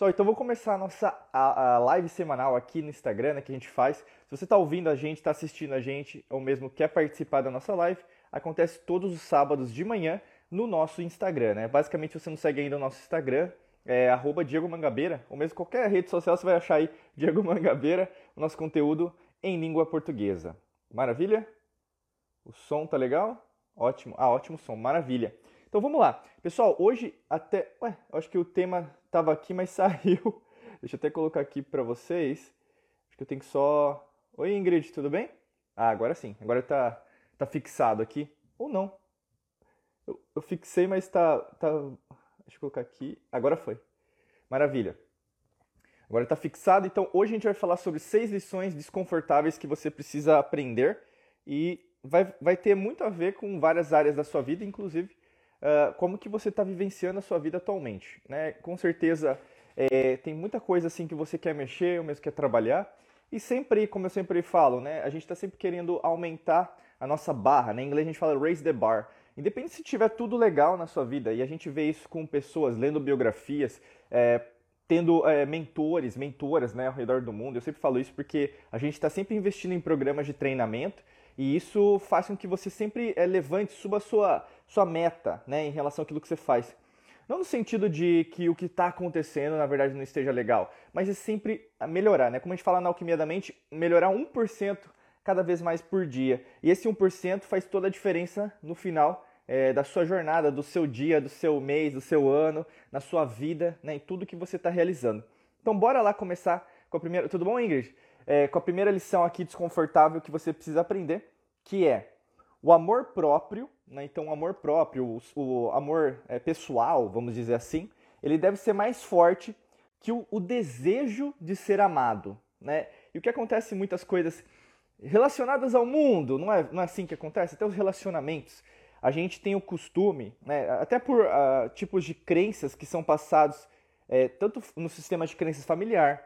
Pessoal, então vou começar a nossa a, a live semanal aqui no Instagram, né, que a gente faz. Se você está ouvindo a gente, está assistindo a gente, ou mesmo quer participar da nossa live, acontece todos os sábados de manhã no nosso Instagram, né? Basicamente, se você não segue ainda o nosso Instagram, é arroba Diego Mangabeira, ou mesmo qualquer rede social, você vai achar aí Diego Mangabeira, o nosso conteúdo em língua portuguesa. Maravilha? O som tá legal? Ótimo. Ah, ótimo som, maravilha. Então vamos lá. Pessoal, hoje até. Ué, acho que o tema estava aqui, mas saiu. Deixa eu até colocar aqui para vocês. Acho que eu tenho que só. Oi, Ingrid, tudo bem? Ah, agora sim. Agora tá, tá fixado aqui. Ou não. Eu, eu fixei, mas tá, tá. Deixa eu colocar aqui. Agora foi. Maravilha. Agora está fixado. Então hoje a gente vai falar sobre seis lições desconfortáveis que você precisa aprender e vai, vai ter muito a ver com várias áreas da sua vida, inclusive uh, como que você está vivenciando a sua vida atualmente. Né? Com certeza é, tem muita coisa assim que você quer mexer, ou mesmo quer trabalhar. E sempre, como eu sempre falo, né, a gente está sempre querendo aumentar a nossa barra. Né? Em inglês a gente fala raise the bar. Independente se tiver tudo legal na sua vida, e a gente vê isso com pessoas lendo biografias, é, tendo é, mentores, mentoras né, ao redor do mundo. Eu sempre falo isso porque a gente está sempre investindo em programas de treinamento e isso faz com que você sempre é, levante, suba a sua, sua meta né, em relação àquilo que você faz. Não no sentido de que o que está acontecendo na verdade não esteja legal, mas é sempre melhorar. Né? Como a gente fala na Alquimia da Mente, melhorar 1% cada vez mais por dia. E esse 1% faz toda a diferença no final é, da sua jornada, do seu dia, do seu mês, do seu ano, na sua vida, né, em tudo que você está realizando. Então bora lá começar com a primeira. Tudo bom, Ingrid? É, com a primeira lição aqui desconfortável que você precisa aprender, que é o amor próprio, né? então o amor próprio, o, o amor é, pessoal, vamos dizer assim, ele deve ser mais forte que o, o desejo de ser amado. Né? E o que acontece em muitas coisas relacionadas ao mundo, não é, não é assim que acontece? Até os relacionamentos. A gente tem o costume, né, até por uh, tipos de crenças que são passados é, tanto no sistema de crenças familiar,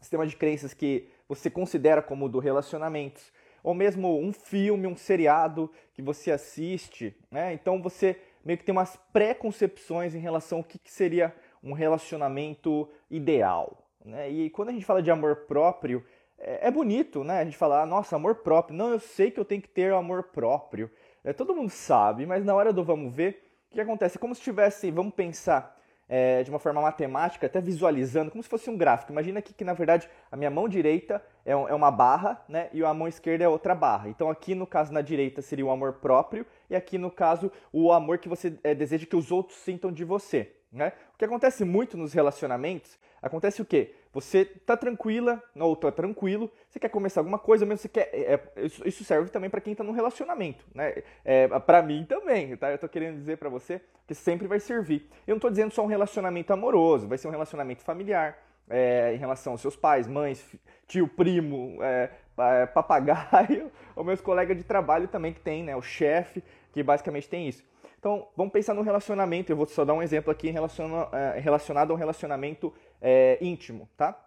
sistema de crenças que você considera como do relacionamentos, ou mesmo um filme, um seriado que você assiste, né? Então você meio que tem umas pré-concepções em relação ao que, que seria um relacionamento ideal, né? E quando a gente fala de amor próprio, é, é bonito, né? A gente fala, ah, nossa, amor próprio. Não, eu sei que eu tenho que ter amor próprio. É, todo mundo sabe, mas na hora do vamos ver, o que acontece? É como se tivesse, vamos pensar, é, de uma forma matemática, até visualizando, como se fosse um gráfico. Imagina que, que na verdade, a minha mão direita é, um, é, uma barra, né? E a mão esquerda é outra barra. Então, aqui no caso, na direita, seria o amor próprio, e aqui no caso, o amor que você é, deseja que os outros sintam de você. Né? O que acontece muito nos relacionamentos, acontece o quê? Você tá tranquila, ou tá tranquilo, você quer começar alguma coisa, mesmo você quer. É, é isso, serve também para quem tá no relacionamento, né? É, para mim também, tá? Eu tô querendo dizer para você que sempre vai servir. Eu não tô dizendo só um relacionamento amoroso, vai ser um relacionamento familiar, é, em relação aos seus pais, mães, tio, primo, é, é papagaio, ou meus colegas de trabalho também que tem, né? O chefe, que basicamente tem isso. Então, vamos pensar no relacionamento. Eu vou só dar um exemplo aqui é, relacionado a um relacionamento é, íntimo, tá?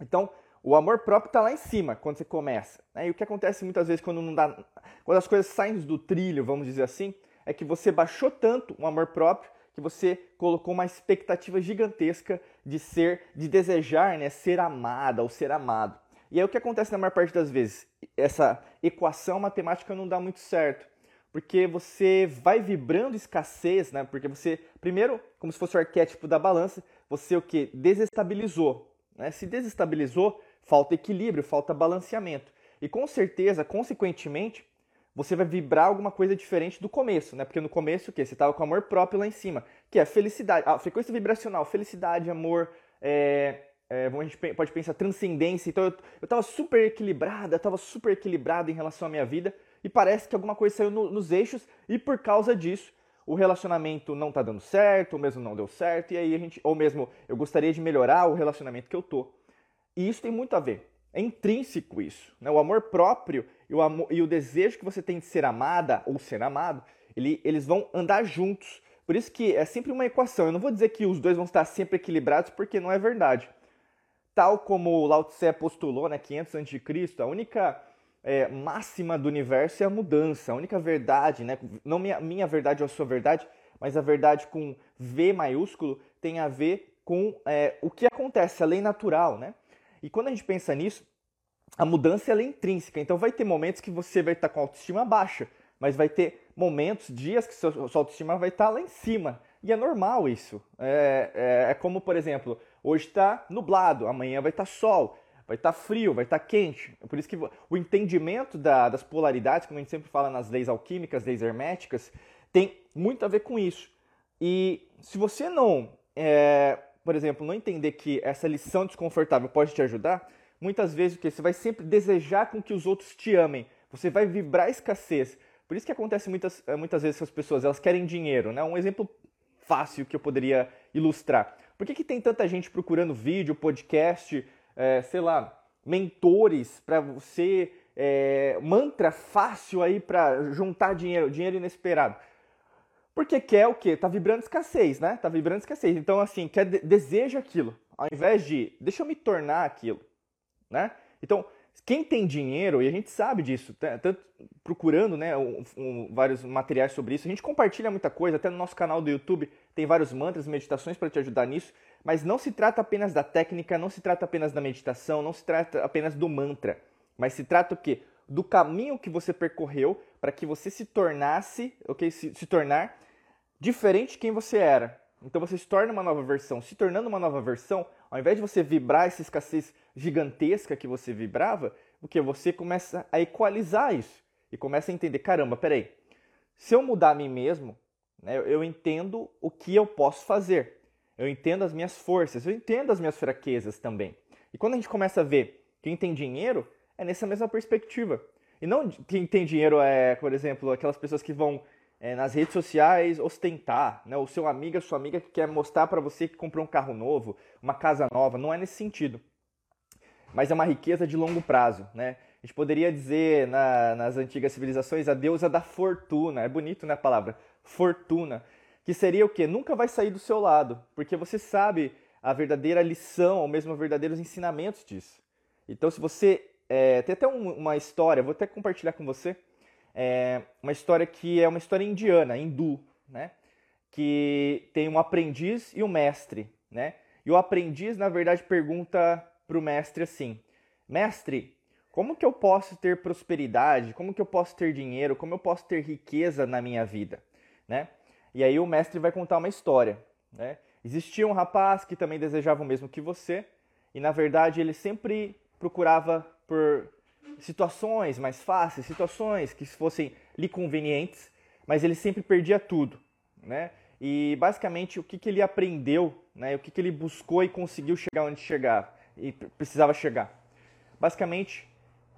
Então, o amor próprio está lá em cima quando você começa. Né? E o que acontece muitas vezes quando não dá, quando as coisas saem do trilho, vamos dizer assim, é que você baixou tanto o amor próprio que você colocou uma expectativa gigantesca de ser, de desejar, né, ser amada ou ser amado. E aí o que acontece na maior parte das vezes? Essa equação matemática não dá muito certo porque você vai vibrando escassez, né? Porque você, primeiro, como se fosse o arquétipo da balança, você o que? Desestabilizou. Né? Se desestabilizou, falta equilíbrio, falta balanceamento. E com certeza, consequentemente, você vai vibrar alguma coisa diferente do começo, né? Porque no começo o quê? Você estava com amor próprio lá em cima, que é felicidade, a frequência vibracional, felicidade, amor, é, é, a gente pode pensar transcendência. Então eu estava super equilibrada, estava super equilibrado em relação à minha vida e parece que alguma coisa saiu no, nos eixos e por causa disso o relacionamento não tá dando certo, ou mesmo não deu certo, e aí a gente, ou mesmo eu gostaria de melhorar o relacionamento que eu tô. E isso tem muito a ver. É intrínseco isso. Né? O amor próprio e o, amor, e o desejo que você tem de ser amada ou ser amado, ele, eles vão andar juntos. Por isso que é sempre uma equação. Eu não vou dizer que os dois vão estar sempre equilibrados, porque não é verdade. Tal como Lao Tse postulou, né, 500 a.C., a única é, máxima do universo é a mudança. A única verdade, né? não minha, minha verdade ou a sua verdade, mas a verdade com V maiúsculo tem a ver com é, o que acontece, a lei natural, né? E quando a gente pensa nisso, a mudança é intrínseca. Então vai ter momentos que você vai estar com a autoestima baixa, mas vai ter momentos, dias que sua, sua autoestima vai estar lá em cima. E é normal isso. É, é, é como, por exemplo, hoje está nublado, amanhã vai estar sol, vai estar frio, vai estar quente. Por isso que o entendimento da, das polaridades, como a gente sempre fala nas leis alquímicas, leis herméticas, tem muito a ver com isso. E se você não, é, por exemplo, não entender que essa lição desconfortável pode te ajudar, muitas vezes o que você vai sempre desejar com que os outros te amem. Você vai vibrar escassez. Por isso que acontece muitas, muitas vezes com as pessoas, elas querem dinheiro, né? Um exemplo fácil que eu poderia ilustrar. Por que, que tem tanta gente procurando vídeo, podcast, é, sei lá, mentores para você, é, mantra fácil aí para juntar dinheiro, dinheiro inesperado? Porque quer o quê? Tá vibrando escassez, né? Tá vibrando escassez. Então, assim, quer, deseja aquilo. Ao invés de, deixa eu me tornar aquilo, né? Então, quem tem dinheiro, e a gente sabe disso, tanto procurando né, um, um, vários materiais sobre isso, a gente compartilha muita coisa, até no nosso canal do YouTube tem vários mantras, meditações para te ajudar nisso, mas não se trata apenas da técnica, não se trata apenas da meditação, não se trata apenas do mantra, mas se trata o quê? Do caminho que você percorreu para que você se tornasse, ok? Se, se tornar diferente de quem você era. Então você se torna uma nova versão. Se tornando uma nova versão, ao invés de você vibrar essa escassez gigantesca que você vibrava, o que você começa a equalizar isso e começa a entender, caramba, peraí, se eu mudar a mim mesmo, né, eu entendo o que eu posso fazer, eu entendo as minhas forças, eu entendo as minhas fraquezas também. E quando a gente começa a ver quem tem dinheiro, é nessa mesma perspectiva. E não quem tem dinheiro é, por exemplo, aquelas pessoas que vão é, nas redes sociais ostentar, né? O seu amigo, a sua amiga que quer mostrar para você que comprou um carro novo, uma casa nova, não é nesse sentido. Mas é uma riqueza de longo prazo, né? A gente poderia dizer na, nas antigas civilizações a deusa da fortuna, é bonito né a palavra, fortuna, que seria o que? Nunca vai sair do seu lado, porque você sabe a verdadeira lição, ou mesmo os verdadeiros ensinamentos disso. Então se você, é, tem até um, uma história, vou até compartilhar com você, é uma história que é uma história indiana, hindu, né? Que tem um aprendiz e um mestre, né? E o aprendiz, na verdade, pergunta para o mestre assim: Mestre, como que eu posso ter prosperidade? Como que eu posso ter dinheiro? Como eu posso ter riqueza na minha vida? Né? E aí o mestre vai contar uma história. Né? Existia um rapaz que também desejava o mesmo que você, e na verdade ele sempre procurava por situações mais fáceis, situações que fossem lhe convenientes, mas ele sempre perdia tudo, né? E basicamente o que, que ele aprendeu, né? O que, que ele buscou e conseguiu chegar onde chegar e precisava chegar. Basicamente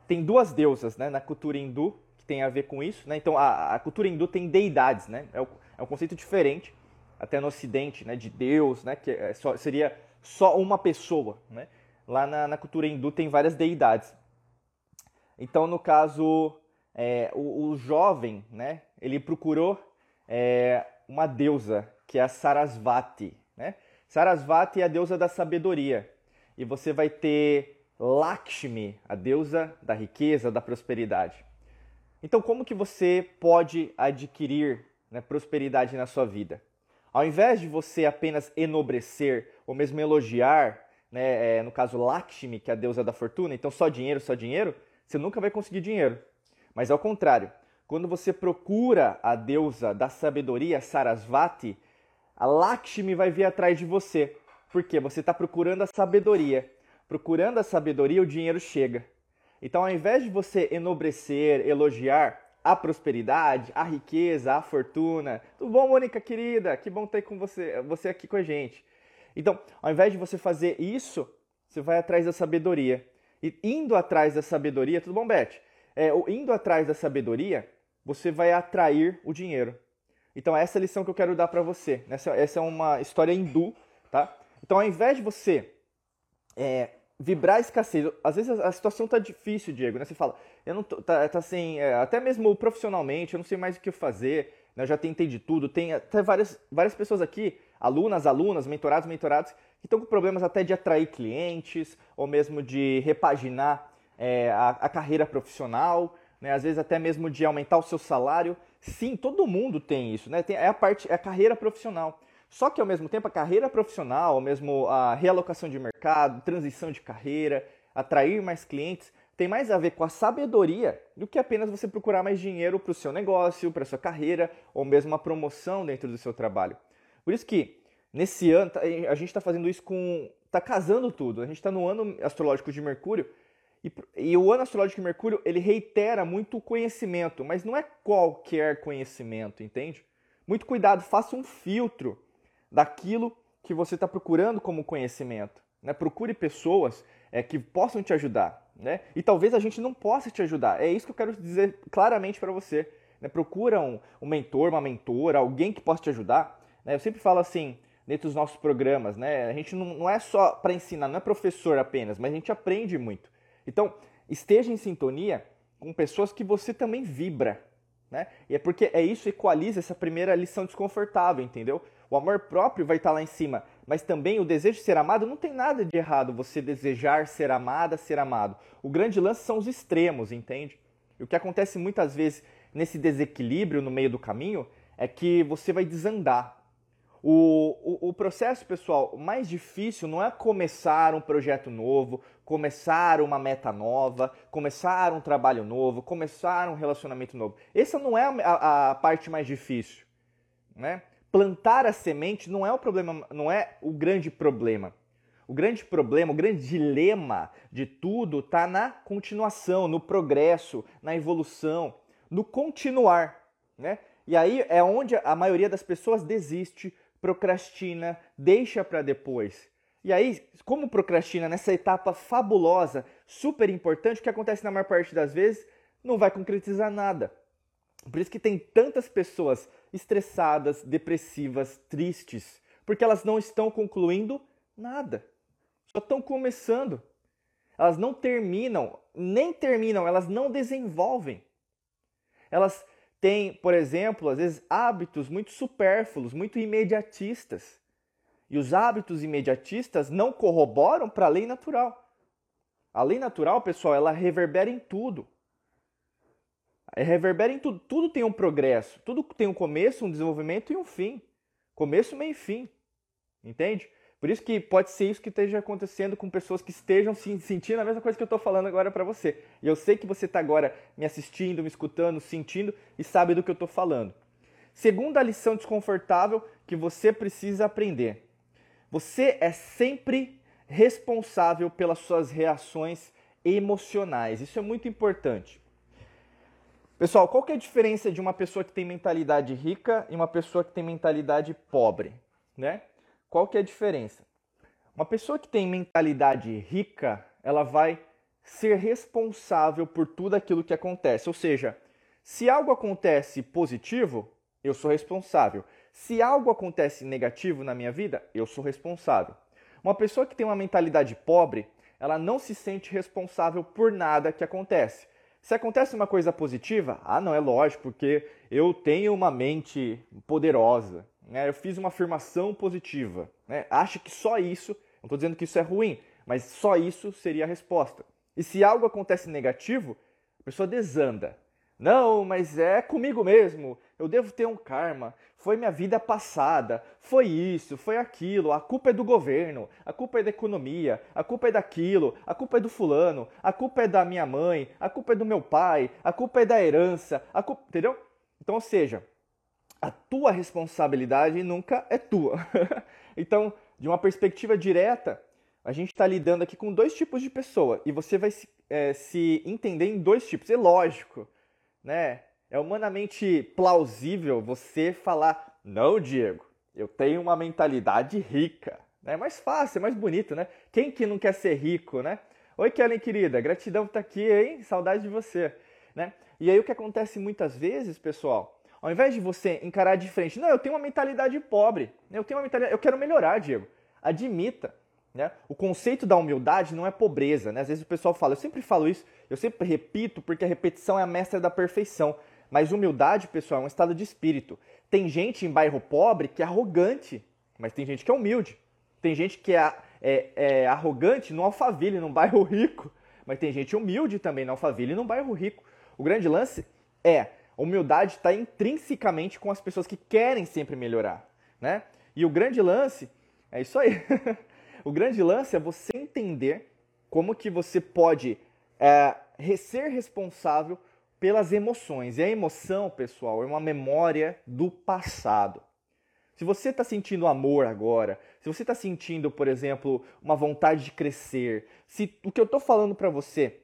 tem duas deusas, né? Na cultura hindu que tem a ver com isso, né? Então a, a cultura hindu tem deidades, né? É, o, é um conceito diferente até no Ocidente, né? De Deus, né? Que é só, seria só uma pessoa, né? Lá na, na cultura hindu tem várias deidades. Então, no caso, é, o, o, jovem, né, ele procurou é, uma deusa, que é a Sarasvati. Né? Sarasvati é a deusa da sabedoria. E você vai ter Lakshmi, a deusa da riqueza, da prosperidade. Então, como que você pode adquirir né, prosperidade na sua vida? Ao invés de você apenas enobrecer ou mesmo elogiar, né, é, no caso Lakshmi, que é a deusa da fortuna, então só dinheiro, só dinheiro, você nunca vai conseguir dinheiro. Mas ao contrário, quando você procura a deusa da sabedoria, Sarasvati, a Lakshmi vai vir atrás de você. Porque você está procurando a sabedoria. Procurando a sabedoria, o dinheiro chega. Então, ao invés de você enobrecer, elogiar a prosperidade, a riqueza, a fortuna, tudo bom, Mônica querida? Que bom ter com você, você aqui com a gente. Então, ao invés de você fazer isso, você vai atrás da sabedoria. E indo atrás da sabedoria, tudo bom, Beth? É, indo atrás da sabedoria, você vai atrair o dinheiro. Então, essa é a lição que eu quero dar para você. Essa, essa é uma história hindu, tá? Então, ao invés de você é, vibrar escassez, às vezes a, situação tá difícil, Diego, né? Você fala, eu não tô, tá, tá assim, é, até mesmo profissionalmente, eu não sei mais o que fazer, né? eu já tentei de tudo. Tem até várias, várias pessoas aqui, alunas, alunas, mentorados, mentorados, que estão com problemas até de atrair clientes ou mesmo de repaginar é, a, a, carreira profissional, né? às vezes até mesmo de aumentar o seu salário. Sim, todo mundo tem isso, né? Tem, é a parte, é a carreira profissional. Só que ao mesmo tempo a carreira profissional, mesmo a realocação de mercado, transição de carreira, atrair mais clientes, tem mais a ver com a sabedoria do que apenas você procurar mais dinheiro para o seu negócio, para a sua carreira ou mesmo uma promoção dentro do seu trabalho. Por isso que nesse ano a gente está fazendo isso com. está casando tudo. A gente está no ano astrológico de Mercúrio e, e, o ano astrológico de Mercúrio ele reitera muito o conhecimento, mas não é qualquer conhecimento, entende? Muito cuidado, faça um filtro daquilo que você está procurando como conhecimento. Né? Procure pessoas é, que possam te ajudar. Né? E talvez a gente não possa te ajudar. É isso que eu quero dizer claramente para você. Né? Procura um, um, mentor, uma mentora, alguém que possa te ajudar. Né? Eu sempre falo assim, dentro dos nossos programas, né? a gente não, não é só para ensinar, não é professor apenas, mas a gente aprende muito. Então, esteja em sintonia com pessoas que você também vibra. Né? E é porque é isso equaliza essa primeira lição desconfortável, entendeu? O amor próprio vai estar lá em cima, mas também o desejo de ser amado não tem nada de errado você desejar ser amada, ser amado. O grande lance são os extremos, entende? E o que acontece muitas vezes nesse desequilíbrio no meio do caminho é que você vai desandar. O, o, o, processo, pessoal, mais difícil não é começar um projeto novo, começar uma meta nova, começar um trabalho novo, começar um relacionamento novo. Essa não é a, a parte mais difícil, né? Plantar a semente não é o problema, não é o grande problema. O grande problema, o grande dilema de tudo está na continuação, no progresso, na evolução, no continuar, né? E aí é onde a maioria das pessoas desiste, procrastina, deixa para depois. E aí, como procrastina nessa etapa fabulosa, super importante, o que acontece na maior parte das vezes, não vai concretizar nada. Por isso que tem tantas pessoas estressadas, depressivas, tristes, porque elas não estão concluindo nada. Só estão começando. Elas não terminam, nem terminam, elas não desenvolvem. Elas têm, por exemplo, às vezes hábitos muito supérfluos, muito imediatistas. E os hábitos imediatistas não corroboram para a lei natural. A lei natural, pessoal, ela reverbera em tudo. É, reverbera em tudo. Tudo tem um progresso, tudo tem um começo, um desenvolvimento e um fim. Começo, meio e fim. Entende? Por isso que pode ser isso que esteja acontecendo com pessoas que estejam se sentindo a mesma coisa que eu estou falando agora para você. E eu sei que você está agora me assistindo, me escutando, sentindo e sabe do que eu estou falando. Segunda lição desconfortável que você precisa aprender. Você é sempre responsável pelas suas reações emocionais. Isso é muito importante. Pessoal, qual que é a diferença de uma pessoa que tem mentalidade rica e uma pessoa que tem mentalidade pobre, né? Qual que é a diferença? Uma pessoa que tem mentalidade rica, ela vai ser responsável por tudo aquilo que acontece. Ou seja, se algo acontece positivo, eu sou responsável. Se algo acontece negativo na minha vida, eu sou responsável. Uma pessoa que tem uma mentalidade pobre, ela não se sente responsável por nada que acontece. Se acontece uma coisa positiva, ah, não, é lógico, porque eu tenho uma mente poderosa, né? eu fiz uma afirmação positiva. Né? Acha que só isso, não estou dizendo que isso é ruim, mas só isso seria a resposta. E se algo acontece negativo, a pessoa desanda. Não, mas é comigo mesmo. Eu devo ter um karma. Foi minha vida passada. Foi isso, foi aquilo. A culpa é do governo. A culpa é da economia. A culpa é daquilo. A culpa é do fulano. A culpa é da minha mãe. A culpa é do meu pai. A culpa é da herança. A culpa... Entendeu? Então, ou seja, a tua responsabilidade nunca é tua. então, de uma perspectiva direta, a gente está lidando aqui com dois tipos de pessoa. E você vai se, é, se entender em dois tipos. É lógico né? É humanamente plausível você falar: "Não, Diego, eu tenho uma mentalidade rica". É mais fácil, é mais bonito, né? Quem que não quer ser rico, né? Oi, Kellen querida, gratidão por estar aqui, hein? Saudade de você, né? E aí o que acontece muitas vezes, pessoal, ao invés de você encarar de frente, não, eu tenho uma mentalidade pobre, eu tenho uma mentalidade, eu quero melhorar, Diego. Admita, né? O conceito da humildade não é pobreza. Né? Às vezes o pessoal fala, eu sempre falo isso, eu sempre repito, porque a repetição é a mestra da perfeição. Mas humildade, pessoal, é um estado de espírito. Tem gente em bairro pobre que é arrogante, mas tem gente que é humilde. Tem gente que é, é, é arrogante no Alphaville, num bairro rico, mas tem gente humilde também no Alphaville, num bairro rico. O grande lance é, humildade está intrinsecamente com as pessoas que querem sempre melhorar. Né? E o grande lance é isso aí. o grande lance é você entender como que você pode é, ser responsável pelas emoções. E a emoção, pessoal, é uma memória do passado. Se você está sentindo amor agora, se você está sentindo, por exemplo, uma vontade de crescer, se o que eu estou falando para você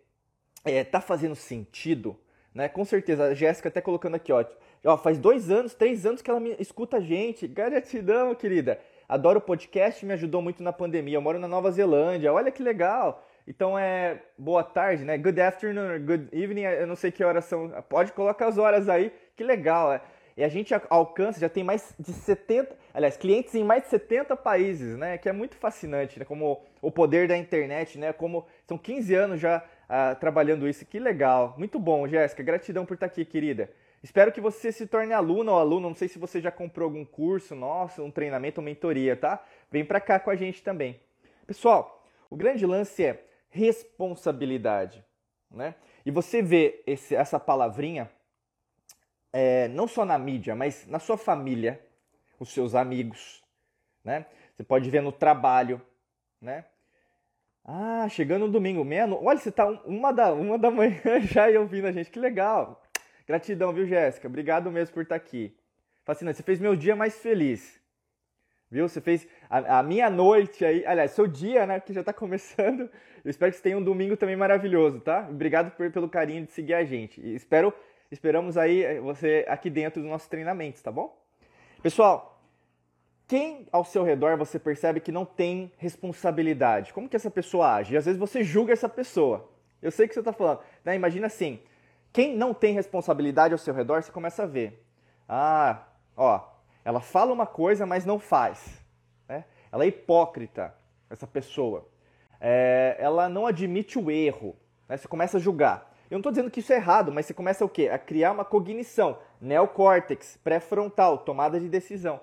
está é, tá fazendo sentido, né? Com certeza, a Jéssica até colocando aqui, ó, ó, faz dois anos, três anos que ela me escuta a gente. Gratidão, querida. Adoro o podcast, me ajudou muito na pandemia. Eu moro na Nova Zelândia, olha que legal. Então é boa tarde, né? Good afternoon, good evening. Eu não sei que horas são. Pode colocar as horas aí. Que legal. É. E a gente alcança, já tem mais de 70, aliás, clientes em mais de 70 países, né? Que é muito fascinante, né? Como o poder da internet, né? Como são 15 anos já uh, trabalhando isso. Que legal. Muito bom, Jéssica. Gratidão por estar aqui, querida. Espero que você se torne aluno ou aluno. Não sei se você já comprou algum curso nosso, um treinamento ou mentoria, tá? Vem para cá com a gente também. Pessoal, o grande lance é responsabilidade, né? E você vê esse, essa palavrinha é, não só na mídia, mas na sua família, os seus amigos, né? Você pode ver no trabalho, né? Ah, chegando no domingo, meia Olha, você tá uma da, uma da manhã já ouvindo a gente, que legal. Gratidão, viu, Jéssica? Obrigado mesmo por estar aqui. Fascinante, você fez meu dia mais feliz. Viu? Você fez a, a minha noite aí, aliás, seu dia, né, que já está começando. Eu espero que você tenha um domingo também maravilhoso, tá? Obrigado por, pelo carinho de seguir a gente. E espero Esperamos aí eh, você aqui dentro dos nossos treinamentos, tá bom? Pessoal, quem ao seu redor você percebe que não tem responsabilidade? Como que essa pessoa age? E às vezes você julga essa pessoa. Eu sei que você está falando. Né? Imagina assim, quem não tem responsabilidade ao seu redor, você começa a ver. Ah, ó, ela fala uma coisa, mas não faz. Né? Ela é hipócrita, essa pessoa. É, ela não admite o erro. Né? Você começa a julgar. Eu não estou dizendo que isso é errado, mas você começa o quê? A criar uma cognição, neocórtex, pré-frontal, tomada de decisão.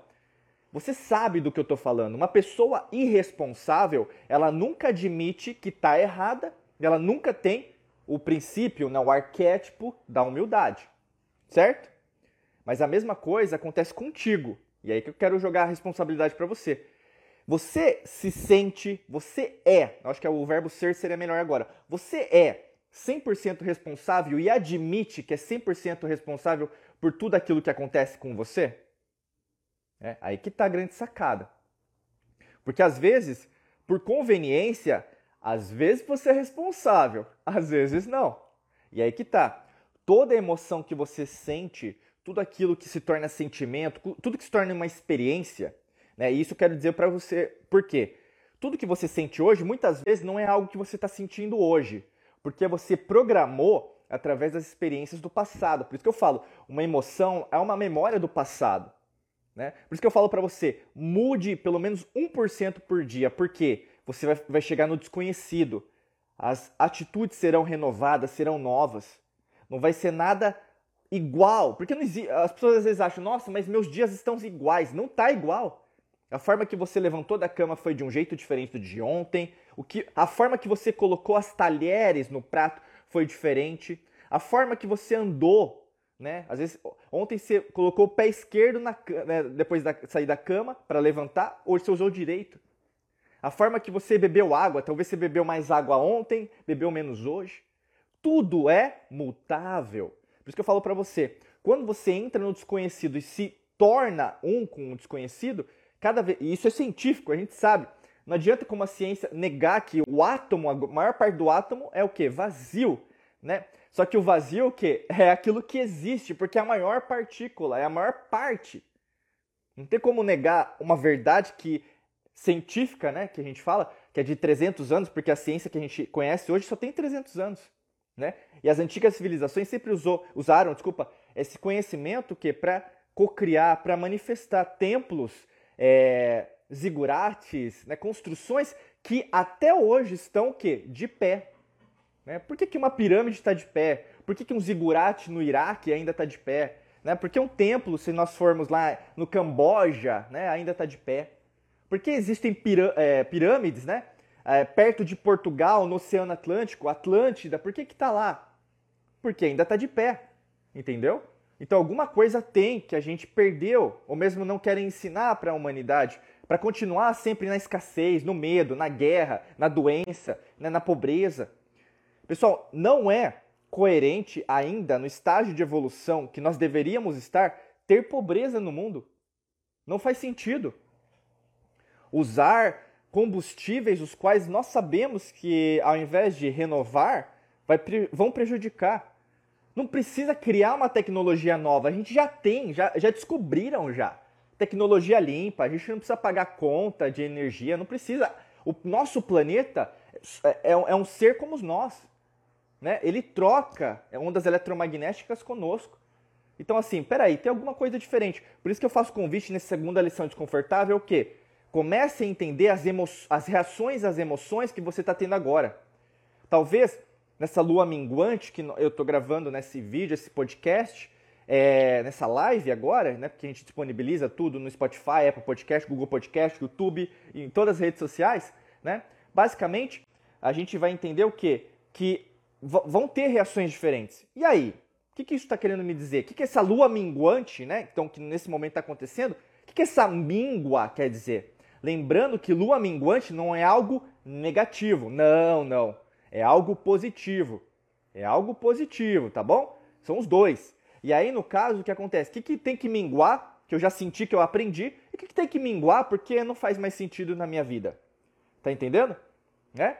Você sabe do que eu estou falando. Uma pessoa irresponsável, ela nunca admite que está errada, ela nunca tem o princípio, não, o arquétipo da humildade. Certo? Mas a mesma coisa acontece contigo. E aí que eu quero jogar a responsabilidade para você. Você se sente, você é, acho que é o verbo ser seria melhor agora. Você é 100% responsável e admite que é 100% responsável por tudo aquilo que acontece com você? É aí que está a grande sacada. Porque às vezes, por conveniência, às vezes você é responsável, às vezes não. E aí que está. Toda emoção que você sente, tudo aquilo que se torna sentimento, tudo que se torna uma experiência, né? E isso quero dizer para você, por quê? Tudo que você sente hoje, muitas vezes não é algo que você está sentindo hoje porque você programou através das experiências do passado. Por isso que eu falo, uma emoção é uma memória do passado. Né? Por isso que eu falo para você, mude pelo menos 1% por dia, porque você vai, vai chegar no desconhecido. As atitudes serão renovadas, serão novas. Não vai ser nada igual. Porque não existe, as pessoas às vezes acham, nossa, mas meus dias estão iguais. Não está igual. A forma que você levantou da cama foi de um jeito diferente do de ontem. O que, a forma que você colocou as talheres no prato foi diferente. A forma que você andou, né? Às vezes, ontem você colocou o pé esquerdo na, né, depois de sair da cama para levantar, hoje você usou o direito. A forma que você bebeu água, talvez você bebeu mais água ontem, bebeu menos hoje. Tudo é mutável. Por isso que eu falo para você, quando você entra no desconhecido e se torna um com o desconhecido, cada vez, e isso é científico, a gente sabe. Não adianta como a ciência negar que o átomo, a maior parte do átomo é o que? Vazio, né? Só que o vazio o que? É aquilo que existe, porque é a maior partícula, é a maior parte. Não tem como negar uma verdade que científica, né, que a gente fala, que é de 300 anos, porque a ciência que a gente conhece hoje só tem 300 anos, né? E as antigas civilizações sempre usou, usaram, desculpa, esse conhecimento que para cocriar, para manifestar templos é, zigurates, né, construções que até hoje estão o quê? De pé. Né? Por que, que uma pirâmide está de pé? Por que, que um zigurate no Iraque ainda está de pé? Né? Por que um templo, se nós formos lá no Camboja, né, ainda está de pé? Por que existem é, pirâmides né, é, perto de Portugal, no Oceano Atlântico, Atlântida? Por que está lá? Porque ainda está de pé, entendeu? Então alguma coisa tem que a gente perdeu, ou mesmo não querem ensinar para a humanidade, para continuar sempre na escassez, no medo, na guerra, na doença, né, na pobreza. Pessoal, não é coerente ainda no estágio de evolução que nós deveríamos estar ter pobreza no mundo. Não faz sentido. Usar combustíveis os quais nós sabemos que ao invés de renovar, vai, vão prejudicar. Não precisa criar uma tecnologia nova, a gente já tem, já, já descobriram já. Tecnologia limpa, a gente não precisa pagar conta de energia, não precisa. O nosso planeta é, é, é um ser como nós. Né? Ele troca ondas eletromagnéticas conosco. Então, assim, peraí, tem alguma coisa diferente. Por isso que eu faço convite nessa segunda lição desconfortável, o quê? Comece a entender as, as reações às emoções que você está tendo agora. Talvez nessa lua minguante que eu estou gravando nesse vídeo, esse podcast, é, nessa live agora, né, porque a gente disponibiliza tudo no Spotify, Apple Podcast, Google Podcast, YouTube, em todas as redes sociais, né? Basicamente, a gente vai entender o quê? Que vão ter reações diferentes. E aí? O que, que isso está querendo me dizer? O que, que essa lua minguante, né? Então, que nesse momento está acontecendo, o que, que essa míngua quer dizer? Lembrando que lua minguante não é algo negativo. Não, não é algo positivo. É algo positivo, tá bom? São os dois. E aí, no caso, o que acontece? O que, que tem que minguar, que eu já senti que eu aprendi, e o que, que tem que minguar porque não faz mais sentido na minha vida? Tá entendendo? Né?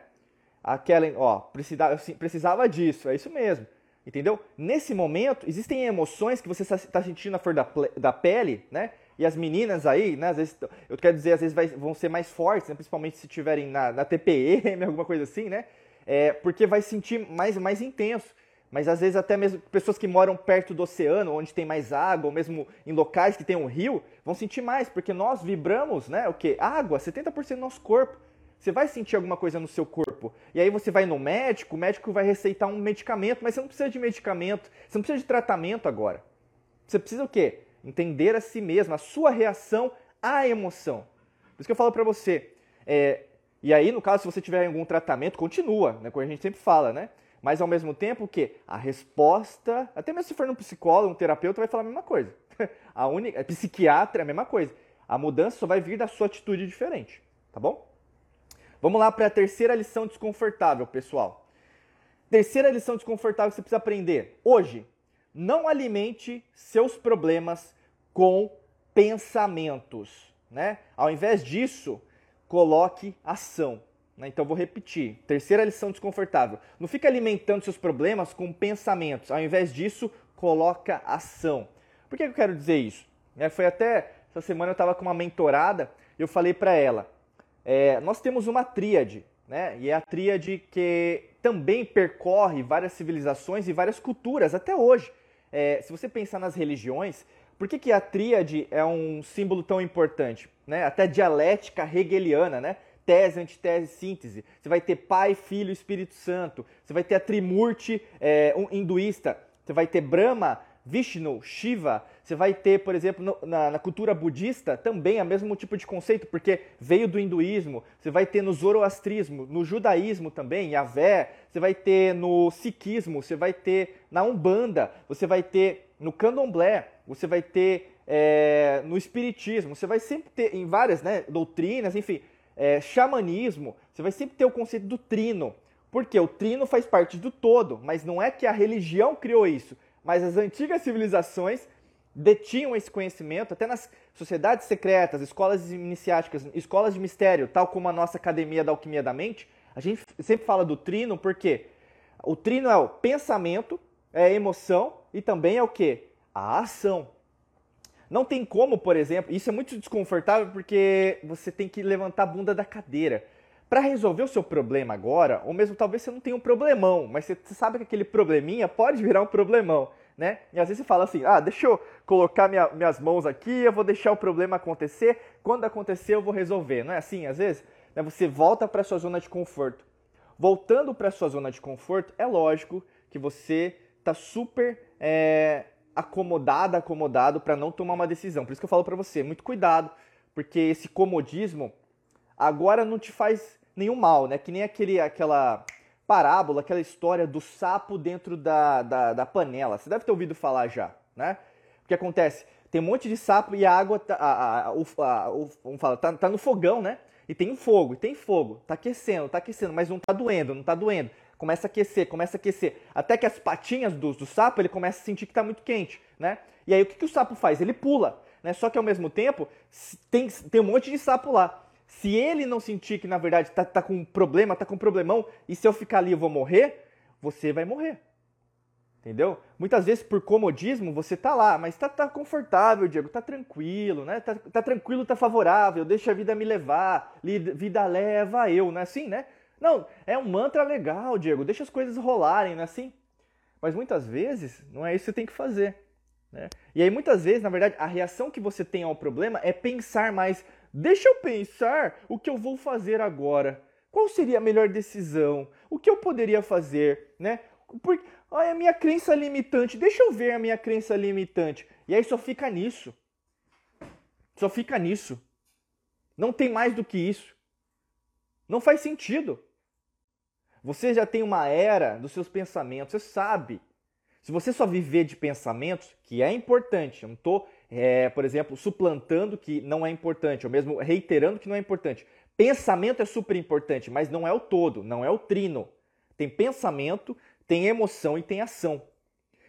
Aquela, ó, precisava, precisava disso, é isso mesmo. Entendeu? Nesse momento, existem emoções que você está sentindo na flor da, da pele, né? E as meninas aí, né, às vezes, eu quero dizer, às vezes vai, vão ser mais fortes, né, principalmente se estiverem na, na TPM, alguma coisa assim, né? é, porque vai sentir mais, mais intenso. Mas às vezes até mesmo pessoas que moram perto do oceano, onde tem mais água, ou mesmo em locais que tem um rio, vão sentir mais, porque nós vibramos, né? O que? Água, 70% do nosso corpo. Você vai sentir alguma coisa no seu corpo. E aí você vai no médico, o médico vai receitar um medicamento, mas você não precisa de medicamento, você não precisa de tratamento agora. Você precisa o quê? Entender a si mesmo, a sua reação à emoção. Por isso que eu falo para você, é, e aí, no caso, se você tiver algum tratamento, continua, né? Como a gente sempre fala, né? Mas ao mesmo tempo que a resposta, até mesmo se for um psicólogo, um terapeuta, vai falar a mesma coisa. A única, psiquiatra é a mesma coisa. A mudança só vai vir da sua atitude diferente, tá bom? Vamos lá para a terceira lição desconfortável, pessoal. Terceira lição desconfortável que você precisa aprender. Hoje, não alimente seus problemas com pensamentos, né? Ao invés disso, coloque ação. Né? Então vou repetir. Terceira lição desconfortável. Não fica alimentando seus problemas com pensamentos. Ao invés disso, coloca ação. Por que eu quero dizer isso? É, foi até essa semana eu estava com uma mentorada e eu falei para ela: é, nós temos uma tríade, né? E é a tríade que também percorre várias civilizações e várias culturas até hoje. É, se você pensar nas religiões, por que, que a tríade é um símbolo tão importante? Né? Até dialética hegeliana, né? tese, antitese, síntese. Você vai ter Pai, Filho, Espírito Santo. Você vai ter a Trimurti é, um hinduísta. Você vai ter Brahma, Vishnu, Shiva. Você vai ter, por exemplo, no, na, na, cultura budista também o mesmo tipo de conceito, porque veio do hinduísmo. Você vai ter no zoroastrismo, no judaísmo também, Yahvé. Você vai ter no sikhismo, você vai ter na Umbanda, você vai ter no candomblé, você vai ter é, no espiritismo, você vai sempre ter em várias né, doutrinas, enfim, é, xamanismo, você vai sempre ter o conceito do trino. Porque o trino faz parte do todo, mas não é que a religião criou isso, mas as antigas civilizações detinham esse conhecimento, até nas sociedades secretas, escolas iniciáticas, escolas de mistério, tal como a nossa Academia da Alquimia da Mente, a gente sempre fala do trino porque o trino é o pensamento, é a emoção e também é o que? A ação. Não tem como, por exemplo, isso é muito desconfortável porque você tem que levantar a bunda da cadeira. Para resolver o seu problema agora, ou mesmo talvez você não tenha um problemão, mas você sabe que aquele probleminha pode virar um problemão, né? E às vezes você fala assim: ah, deixa eu colocar minha, minhas mãos aqui, eu vou deixar o problema acontecer, quando acontecer eu vou resolver. Não é assim? Às vezes né, você volta para sua zona de conforto. Voltando para sua zona de conforto, é lógico que você está super é, acomodada, acomodado para não tomar uma decisão. Por isso que eu falo para você, muito cuidado, porque esse comodismo agora não te faz nenhum mal, né? Que nem aquele, aquela parábola, aquela história do sapo dentro da, da, da panela. Você deve ter ouvido falar já, né? O que acontece? Tem um monte de sapo e a água, tá, a, a, a, vamos falar, tá, tá no fogão, né? E tem fogo, e tem fogo, tá aquecendo, tá aquecendo, mas não tá doendo, não tá doendo. Começa a aquecer, começa a aquecer. Até que as patinhas do, do sapo, ele começa a sentir que tá muito quente, né? E aí o que, que o sapo faz? Ele pula, né? Só que ao mesmo tempo, tem, tem um monte de sapo lá. Se ele não sentir que na verdade tá, tá com um problema, tá com um problemão, e se eu ficar ali eu vou morrer, você vai morrer. Entendeu? Muitas vezes por comodismo você tá lá, mas tá, tá confortável, Diego, tá tranquilo, né? Tá, tá tranquilo, tá favorável, deixa a vida me levar, vida leva eu, não é assim, né? Não, é um mantra legal, Diego, deixa as coisas rolarem, não é assim? Mas muitas vezes não é isso que você tem que fazer. Né? E aí muitas vezes, na verdade, a reação que você tem ao problema é pensar mais, deixa eu pensar o que eu vou fazer agora. Qual seria a melhor decisão? O que eu poderia fazer, né? Porque, Ai, a minha crença limitante. Deixa eu ver a minha crença limitante. E aí só fica nisso. Só fica nisso. Não tem mais do que isso. Não faz sentido. Você já tem uma era dos seus pensamentos, você sabe. Se você só viver de pensamentos, que é importante, eu não estou, é, por exemplo, suplantando que não é importante, ou mesmo reiterando que não é importante. Pensamento é super importante, mas não é o todo, não é o trino. Tem pensamento, tem emoção e tem ação.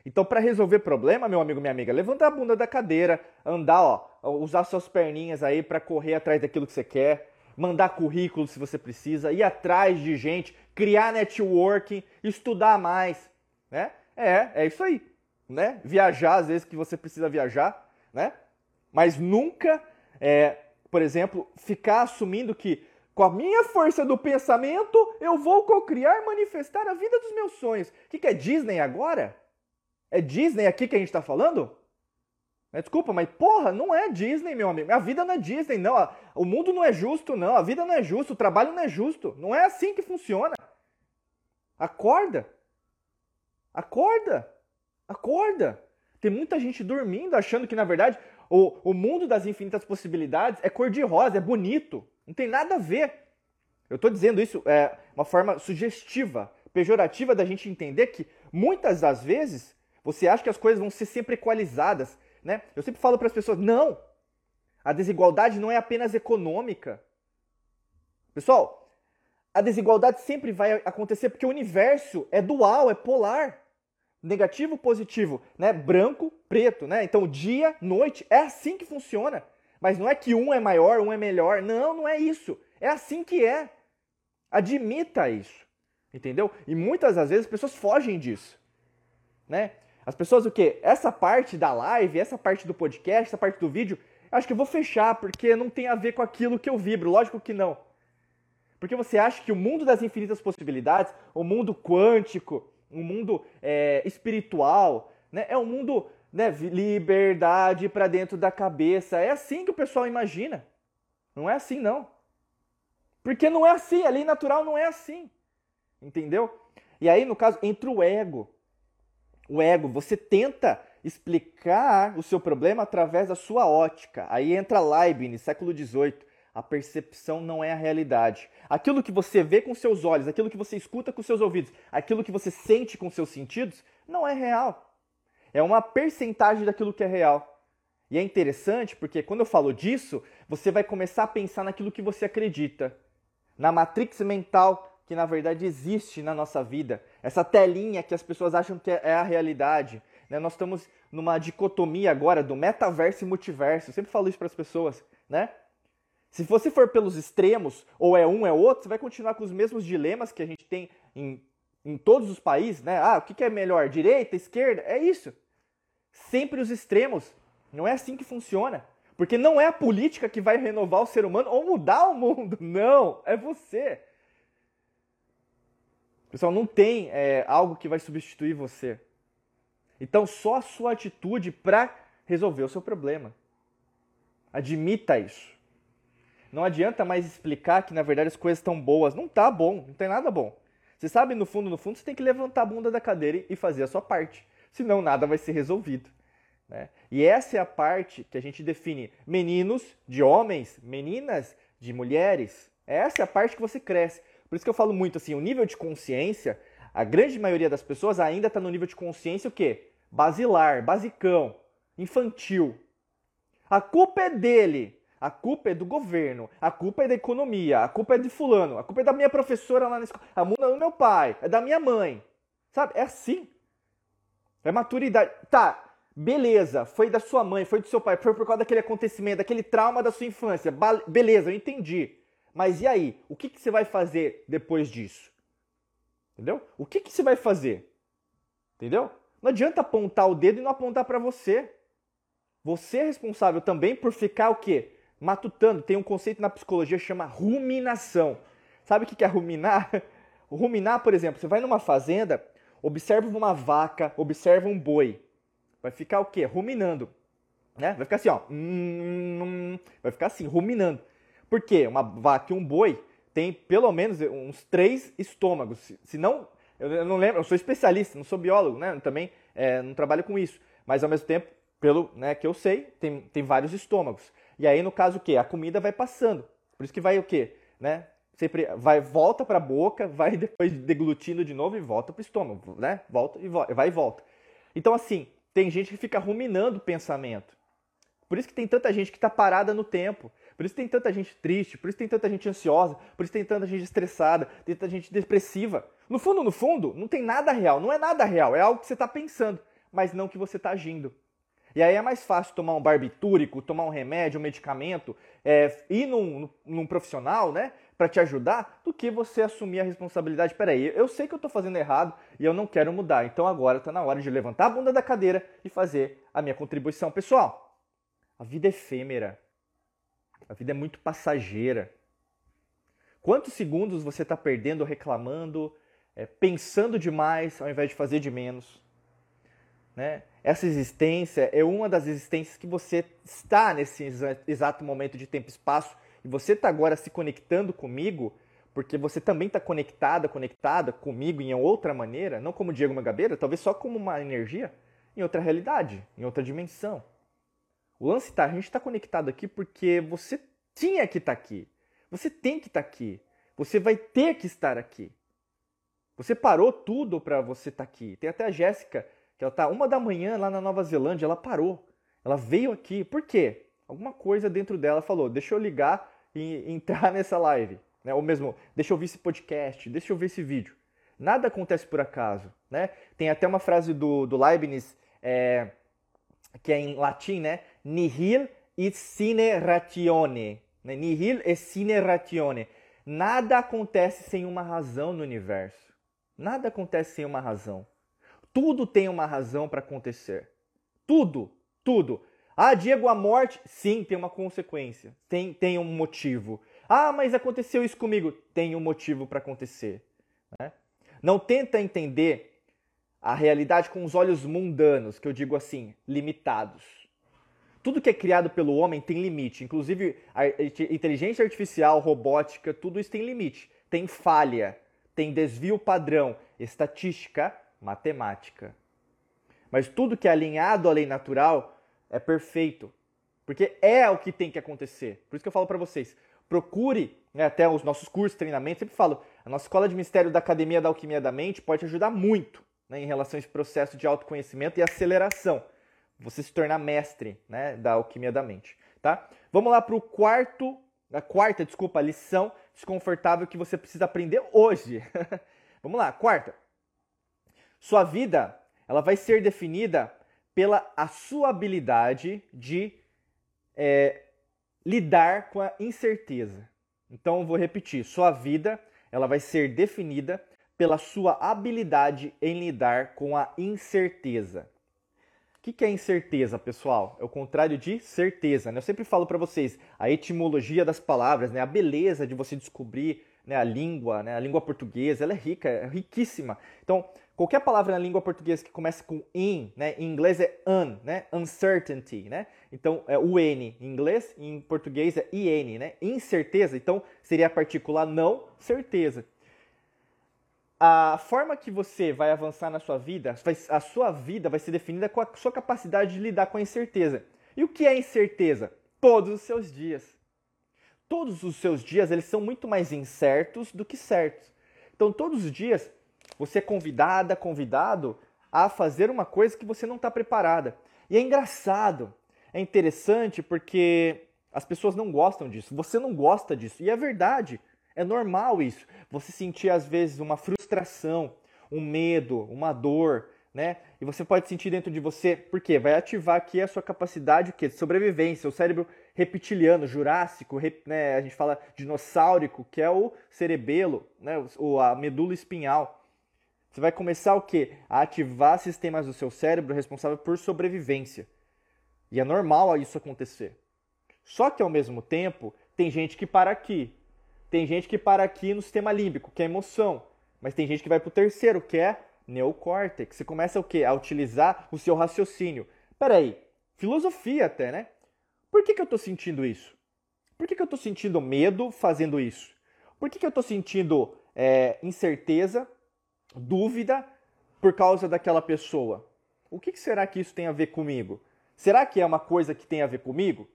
Então, para resolver problema, meu amigo, minha amiga, levanta a bunda da cadeira, andar, ó, usar suas perninhas aí para correr atrás daquilo que você quer, mandar currículo se você precisa, ir atrás de gente, criar networking, estudar mais, né? É, é isso aí, né? Viajar às vezes que você precisa viajar, né? Mas nunca, é, por exemplo, ficar assumindo que com a minha força do pensamento, eu vou co-criar e manifestar a vida dos meus sonhos. O que, que é Disney agora? É Disney aqui que a gente está falando? Desculpa, mas porra, não é Disney, meu amigo. A vida não é Disney, não. O mundo não é justo, não. A vida não é justa, o trabalho não é justo. Não é assim que funciona. Acorda. Acorda. Acorda. Tem muita gente dormindo achando que, na verdade, o, o mundo das infinitas possibilidades é cor-de-rosa, é bonito. Não tem nada a ver. Eu estou dizendo isso é uma forma sugestiva, pejorativa da gente entender que muitas das vezes você acha que as coisas vão ser sempre equalizadas, né? Eu sempre falo para as pessoas, não. A desigualdade não é apenas econômica. Pessoal, a desigualdade sempre vai acontecer porque o universo é dual, é polar. Negativo, positivo, né? Branco, preto, né? Então dia, noite, é assim que funciona. Mas não é que um é maior, um é melhor. Não, não é isso. É assim que é. Admita isso. Entendeu? E muitas das vezes as pessoas fogem disso. Né? As pessoas o quê? Essa parte da live, essa parte do podcast, essa parte do vídeo, acho que eu vou fechar porque não tem a ver com aquilo que eu vibro. Lógico que não. Porque você acha que o mundo das infinitas possibilidades, o mundo quântico, o mundo é, espiritual, né, é um mundo né, liberdade para dentro da cabeça. É assim que o pessoal imagina. Não é assim, não. Porque não é assim, a lei natural não é assim. Entendeu? E aí, no caso, entra o ego. O ego, você tenta explicar o seu problema através da sua ótica. Aí entra Leibniz, século XVIII. A percepção não é a realidade. Aquilo que você vê com seus olhos, aquilo que você escuta com seus ouvidos, aquilo que você sente com seus sentidos, não é real. É uma percentagem daquilo que é real. E é interessante porque quando eu falo disso, você vai começar a pensar naquilo que você acredita. Na matrix mental que na verdade existe na nossa vida. Essa telinha que as pessoas acham que é a realidade. Né? Nós estamos numa dicotomia agora do metaverso e multiverso. Eu sempre falo isso para as pessoas, né? Se você for pelos extremos, ou é um, é outro, você vai continuar com os mesmos dilemas que a gente tem em, em todos os países, né? Ah, o que é melhor? Direita, esquerda? É isso sempre os extremos. Não é assim que funciona. Porque não é a política que vai renovar o ser humano ou mudar o mundo. Não, é você. Pessoal, não tem é, algo que vai substituir você. Então, só a sua atitude para resolver o seu problema. Admita isso. Não adianta mais explicar que na verdade as coisas estão boas. Não tá bom, não tem nada bom. Você sabe, no fundo, no fundo, você tem que levantar a bunda da cadeira e fazer a sua parte senão nada vai ser resolvido. Né? E essa é a parte que a gente define meninos de homens, meninas de mulheres. Essa é a parte que você cresce. Por isso que eu falo muito assim, o nível de consciência, a grande maioria das pessoas ainda está no nível de consciência o quê? basilar, basicão, infantil. A culpa é dele. A culpa é do governo, a culpa é da economia, a culpa é de fulano, a culpa é da minha professora lá na escola, a culpa é do meu pai, é da minha mãe. Sabe? É assim. É maturidade. Tá, beleza, foi da sua mãe, foi do seu pai, foi por causa daquele acontecimento, daquele trauma da sua infância. Beleza, eu entendi. Mas e aí? O que, que você vai fazer depois disso? Entendeu? O que, que você vai fazer? Entendeu? Não adianta apontar o dedo e não apontar para você. Você é responsável também por ficar o quê? Matutando. Tem um conceito na psicologia que chama ruminação. Sabe o que é ruminar? Ruminar, por exemplo, você vai numa fazenda, observa uma vaca, observa um boi. Vai ficar o quê? Ruminando. Né? Vai ficar assim, ó. Vai ficar assim, ruminando. Por quê? Uma vaca e um boi tem pelo menos uns três estômagos. Se não, eu não lembro, eu sou especialista, não sou biólogo, né? Também é, não trabalho com isso. Mas ao mesmo tempo, pelo né, que eu sei, tem, tem vários estômagos. E aí, no caso, o quê? A comida vai passando. Por isso que vai o quê? Né? Sempre vai, volta para a boca, vai depois deglutindo de novo e volta para o estômago, né? Volta e volta, vai e volta. Então, assim, tem gente que fica ruminando o pensamento. Por isso que tem tanta gente que está parada no tempo. Por isso tem tanta gente triste, por isso tem tanta gente ansiosa, por isso tem tanta gente estressada, tem tanta gente depressiva. No fundo, no fundo, não tem nada real, não é nada real, é algo que você está pensando, mas não que você está agindo. E aí é mais fácil tomar um barbitúrico, tomar um remédio, um medicamento, é, ir num, num profissional, né, para te ajudar, do que você assumir a responsabilidade. Peraí, eu sei que eu estou fazendo errado e eu não quero mudar, então agora está na hora de levantar a bunda da cadeira e fazer a minha contribuição. Pessoal, a vida é efêmera, a vida é muito passageira. Quantos segundos você está perdendo reclamando, é, pensando demais ao invés de fazer de menos? Né? Essa existência é uma das existências que você está nesse exato momento de tempo e espaço e você está agora se conectando comigo porque você também está conectada, conectada comigo em outra maneira, não como Diego Magabeira, talvez só como uma energia em outra realidade, em outra dimensão. O lance tá, a gente está conectado aqui porque você tinha que estar tá aqui. Você tem que estar tá aqui. Você vai ter que estar aqui. Você parou tudo para você estar tá aqui. Tem até a Jéssica, que ela tá uma da manhã lá na Nova Zelândia, ela parou. Ela veio aqui. Por quê? Alguma coisa dentro dela falou: deixa eu ligar e entrar nessa live. Né? Ou mesmo, deixa eu ver esse podcast, deixa eu ver esse vídeo. Nada acontece por acaso. Né? Tem até uma frase do, do Leibniz, é, que é em latim, né? Nihil et sine ratione. Né? Nihil e sine ratione. Nada acontece sem uma razão no universo. Nada acontece sem uma razão. Tudo tem uma razão para acontecer. Tudo, tudo. Ah, Diego, a morte? Sim, tem uma consequência. Tem, tem um motivo. Ah, mas aconteceu isso comigo. Tem um motivo para acontecer. Né? Não tenta entender a realidade com os olhos mundanos, que eu digo assim, limitados. Tudo que é criado pelo homem tem limite, inclusive a inteligência artificial, robótica, tudo isso tem limite. Tem falha, tem desvio padrão, estatística, matemática. Mas tudo que é alinhado à lei natural é perfeito, porque é o que tem que acontecer. Por isso que eu falo para vocês, procure né, até os nossos cursos, treinamentos, sempre falo, a nossa escola de mistério da Academia da Alquimia da Mente pode ajudar muito né, em relação a esse processo de autoconhecimento e aceleração você se tornar mestre né, da alquimia da mente. Tá? Vamos lá para o quarto, a quarta, desculpa, lição desconfortável que você precisa aprender hoje. Vamos lá, quarta. Sua vida ela vai ser definida pela a sua habilidade de é, lidar com a incerteza. Então, vou repetir: sua vida ela vai ser definida pela sua habilidade em lidar com a incerteza que, que é incerteza, pessoal? É o contrário de certeza. Né? Eu sempre falo para vocês a etimologia das palavras, né? a beleza de você descobrir né, a língua, né, a língua portuguesa, ela é rica, é riquíssima. Então, qualquer palavra na língua portuguesa que comece com in, né, em inglês é un, né, uncertainty, né? Então, é o n em inglês, em português é in, né? Incerteza, então seria a partícula não certeza a forma que você vai avançar na sua vida, a sua vida vai ser definida com a sua capacidade de lidar com a incerteza. E o que é incerteza? Todos os seus dias. Todos os seus dias eles são muito mais incertos do que certos. Então todos os dias você é convidada, convidado a fazer uma coisa que você não está preparada. E é engraçado, é interessante porque as pessoas não gostam disso, você não gosta disso. E é verdade, é normal isso. Você sentir às vezes uma frustração, um medo, uma dor, né? E você pode sentir dentro de você, porque vai ativar aqui a sua capacidade o quê? de sobrevivência, o cérebro reptiliano, jurássico, né? a gente fala dinossáurico, que é o cerebelo, né? o, a medula espinhal. Você vai começar o quê? A ativar sistemas do seu cérebro responsável por sobrevivência. E é normal isso acontecer. Só que ao mesmo tempo, tem gente que para aqui. Tem gente que para aqui no sistema límbico, que é emoção. Mas tem gente que vai para o terceiro, que é neocórtex. Você começa o quê? A utilizar o seu raciocínio. Peraí, filosofia até, né? Por que, que eu estou sentindo isso? Por que, que eu estou sentindo medo fazendo isso? Por que, que eu estou sentindo é, incerteza dúvida por causa daquela pessoa. O que será que isso tem a ver comigo? Será que é uma coisa que tem a ver comigo?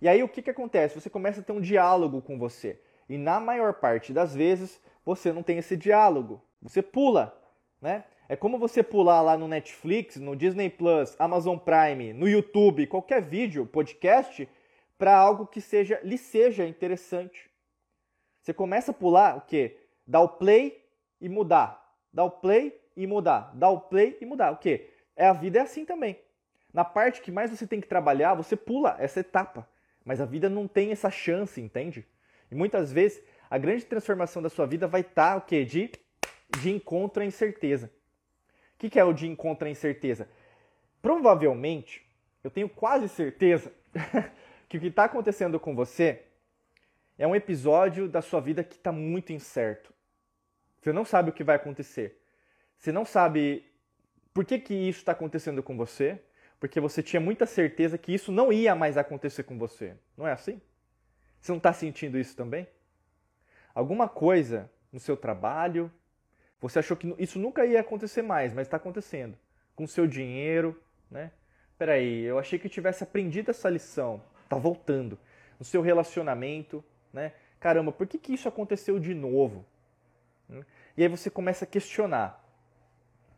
E aí o que, que acontece? Você começa a ter um diálogo com você. E na maior parte das vezes você não tem esse diálogo. Você pula, né? É como você pular lá no Netflix, no Disney Plus, Amazon Prime, no YouTube, qualquer vídeo, podcast, para algo que seja lhe seja interessante. Você começa a pular o quê? Dar o play e mudar dar o play e mudar, dar o play e mudar. O quê? É a vida é assim também. Na parte que mais você tem que trabalhar, você pula essa etapa. Mas a vida não tem essa chance, entende? E muitas vezes a grande transformação da sua vida vai estar tá, o quê? De, de encontro à incerteza. O que, que é o de encontro à incerteza? Provavelmente, eu tenho quase certeza que o que está acontecendo com você é um episódio da sua vida que está muito incerto. Você não sabe o que vai acontecer. Você não sabe por que, que isso está acontecendo com você, porque você tinha muita certeza que isso não ia mais acontecer com você. Não é assim? Você não está sentindo isso também? Alguma coisa no seu trabalho, você achou que isso nunca ia acontecer mais, mas está acontecendo. Com seu dinheiro, né? Peraí, eu achei que tivesse aprendido essa lição. Tá voltando. No seu relacionamento, né? Caramba, por que, que isso aconteceu de novo? E aí você começa a questionar.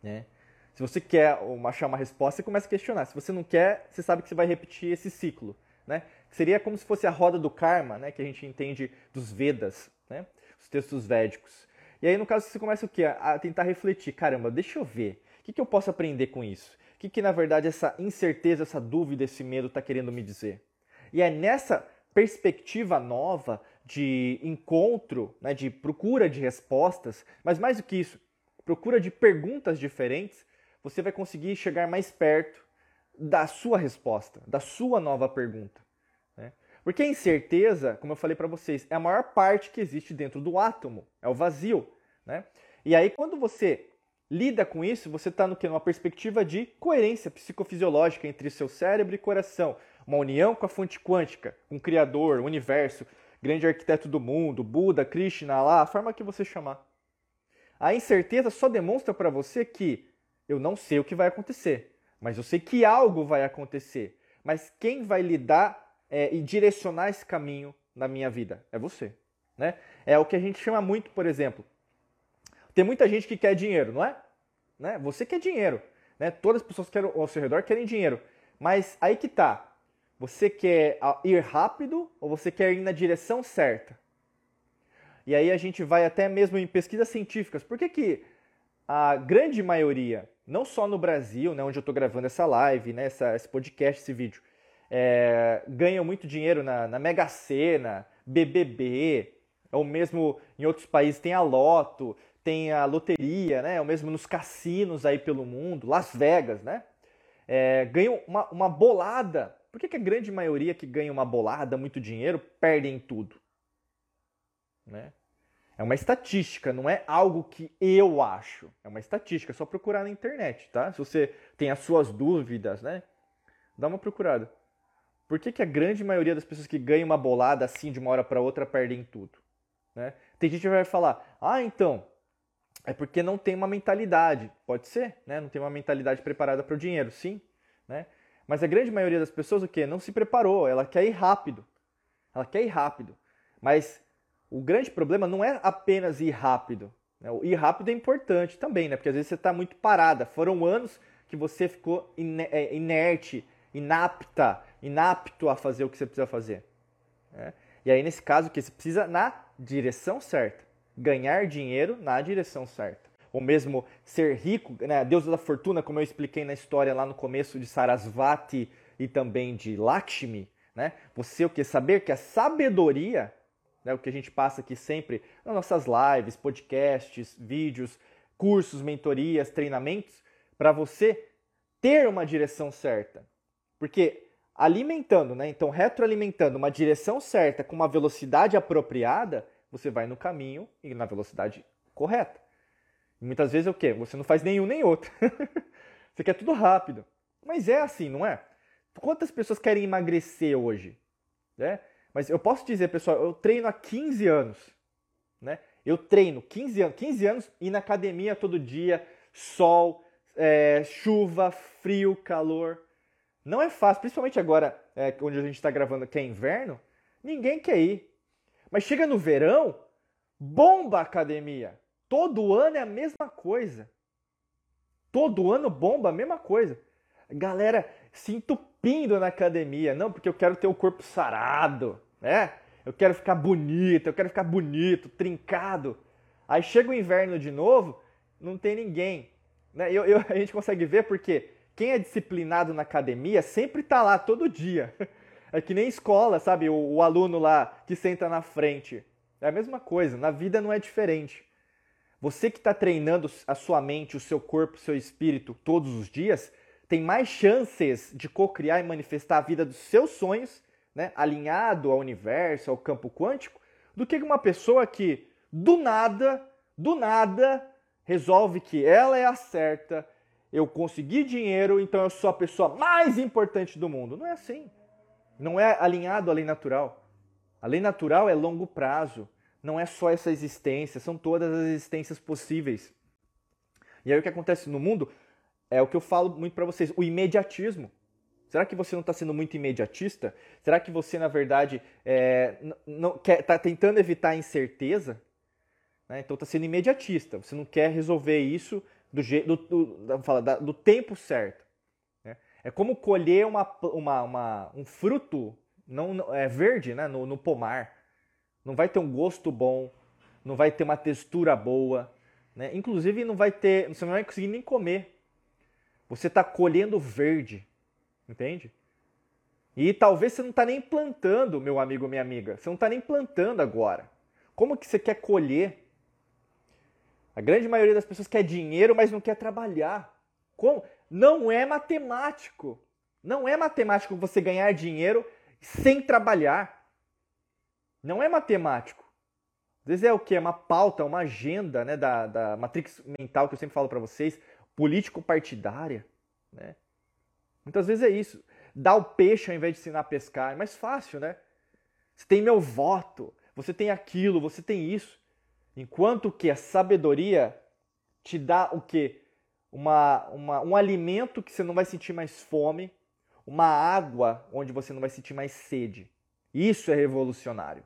Né? Se você quer achar uma resposta, você começa a questionar. Se você não quer, você sabe que você vai repetir esse ciclo. Né? Seria como se fosse a roda do karma, né? que a gente entende dos Vedas, né? os textos védicos. E aí, no caso, você começa o quê? A tentar refletir. Caramba, deixa eu ver. O que, que eu posso aprender com isso? O que, que, na verdade, essa incerteza, essa dúvida, esse medo está querendo me dizer? E é nessa perspectiva nova de encontro, né, de procura de respostas, mas mais do que isso, procura de perguntas diferentes, você vai conseguir chegar mais perto da sua resposta, da sua nova pergunta. Né? Porque a incerteza, como eu falei para vocês, é a maior parte que existe dentro do átomo, é o vazio. Né? E aí, quando você lida com isso, você está no que? Numa perspectiva de coerência psicofisiológica entre seu cérebro e coração. Uma união com a fonte quântica, com o Criador, o universo grande arquiteto do mundo, Buda, Krishna, lá, a forma que você chamar. A incerteza só demonstra para você que eu não sei o que vai acontecer, mas eu sei que algo vai acontecer. Mas quem vai lidar é, e direcionar esse caminho na minha vida é você. Né? É o que a gente chama muito, por exemplo. Tem muita gente que quer dinheiro, não é? Né? Você quer dinheiro. Né? Todas as pessoas que ao seu redor querem dinheiro. Mas aí que tá. Você quer ir rápido ou você quer ir na direção certa? E aí a gente vai até mesmo em pesquisas científicas. Por que, que a grande maioria, não só no Brasil, né, onde eu estou gravando essa live, né, essa, esse podcast, esse vídeo, é, ganham muito dinheiro na, na Mega Sena, BBB, ou mesmo em outros países tem a Loto, tem a loteria, né, ou mesmo nos cassinos aí pelo mundo, Las Vegas, né? É, ganham uma, uma bolada por que, que a grande maioria que ganha uma bolada, muito dinheiro, perdem tudo? Né? É uma estatística, não é algo que eu acho. É uma estatística, é só procurar na internet, tá? Se você tem as suas dúvidas, né? Dá uma procurada. Por que, que a grande maioria das pessoas que ganham uma bolada assim de uma hora para outra perdem tudo? Né? Tem gente que vai falar, ah, então, é porque não tem uma mentalidade. Pode ser, né? Não tem uma mentalidade preparada para o dinheiro, sim. Né? Mas a grande maioria das pessoas o quê? Não se preparou, ela quer ir rápido. Ela quer ir rápido. Mas o grande problema não é apenas ir rápido. Né? O ir rápido é importante também, né? Porque às vezes você está muito parada. Foram anos que você ficou é, inerte, inapta, inapto a fazer o que você precisa fazer. Né? E aí, nesse caso, que você precisa na direção certa. Ganhar dinheiro na direção certa. Ou mesmo ser rico, né? da fortuna, como eu expliquei na história lá no começo de Sarasvati e também de Lakshmi. Né? Você o que? Saber que a sabedoria né, o que a gente passa aqui sempre nas nossas lives, podcasts, vídeos, cursos, mentorias, treinamentos, para você ter uma direção certa. Porque alimentando, né, então retroalimentando uma direção certa com uma velocidade apropriada, você vai no caminho e na velocidade correta. Muitas vezes é o quê? Você não faz nenhum nem outro. você quer tudo rápido. Mas é assim, não é? Quantas pessoas querem emagrecer hoje? Né? Mas eu posso dizer, pessoal, eu treino há 15 anos. Né? Eu treino 15 anos, 15 anos e na academia todo dia, sol, é, chuva, frio, calor. Não é fácil, principalmente agora, é, onde a gente está gravando que é inverno, ninguém quer ir. Mas chega no verão, bomba a academia. Todo ano é a mesma coisa. Todo ano bomba a mesma coisa. Galera se entupindo na academia. Não, porque eu quero ter o corpo sarado né? Eu quero ficar bonito, eu quero ficar bonito, trincado. Aí chega o inverno de novo, não tem ninguém. Né? Eu, eu, a gente consegue ver porque quem é disciplinado na academia sempre está lá todo dia. É que nem escola, sabe? O, o aluno lá que senta na frente. É a mesma coisa, na vida não é diferente. Você que está treinando a sua mente, o seu corpo, o seu espírito todos os dias, tem mais chances de co-criar e manifestar a vida dos seus sonhos né, alinhado ao universo, ao campo quântico, do que uma pessoa que do nada, do nada, resolve que ela é a certa, eu consegui dinheiro, então eu sou a pessoa mais importante do mundo. Não é assim. Não é alinhado à lei natural. A lei natural é longo prazo. Não é só essa existência, são todas as existências possíveis. E aí o que acontece no mundo é o que eu falo muito para vocês, o imediatismo. Será que você não está sendo muito imediatista? Será que você, na verdade, está tentando evitar a incerteza? Né? Então está sendo imediatista. Você não quer resolver isso do, do, do, do, do tempo certo. Né? É como colher uma, uma, uma, um fruto não, é verde né? no, no pomar. Não vai ter um gosto bom, não vai ter uma textura boa. Né? Inclusive, não vai ter, você não vai conseguir nem comer. Você está colhendo verde. Entende? E talvez você não está nem plantando, meu amigo, minha amiga. Você não está nem plantando agora. Como que você quer colher? A grande maioria das pessoas quer dinheiro, mas não quer trabalhar. Como? Não é matemático. Não é matemático você ganhar dinheiro sem trabalhar. Não é matemático. Às vezes é o que? É uma pauta, uma agenda né, da, da matrix mental que eu sempre falo para vocês, político-partidária. Né? Muitas vezes é isso. Dar o peixe ao invés de ensinar a pescar. É mais fácil, né? Você tem meu voto, você tem aquilo, você tem isso. Enquanto que a sabedoria te dá o quê? Uma, uma, um alimento que você não vai sentir mais fome, uma água onde você não vai sentir mais sede. Isso é revolucionário.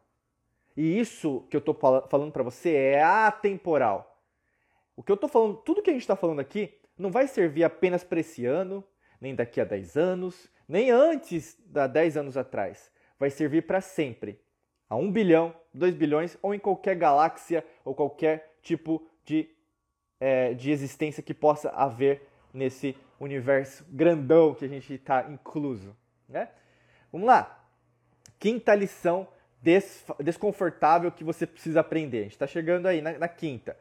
E isso que eu estou falando para você é atemporal. O que eu estou falando, tudo que a gente está falando aqui, não vai servir apenas para esse ano, nem daqui a 10 anos, nem antes da 10 anos atrás. Vai servir para sempre. A 1 bilhão, 2 bilhões ou em qualquer galáxia ou qualquer tipo de, é, de existência que possa haver nesse universo grandão que a gente está incluso. Né? Vamos lá. Quinta lição des desconfortável que você precisa aprender. A gente está chegando aí na, na quinta.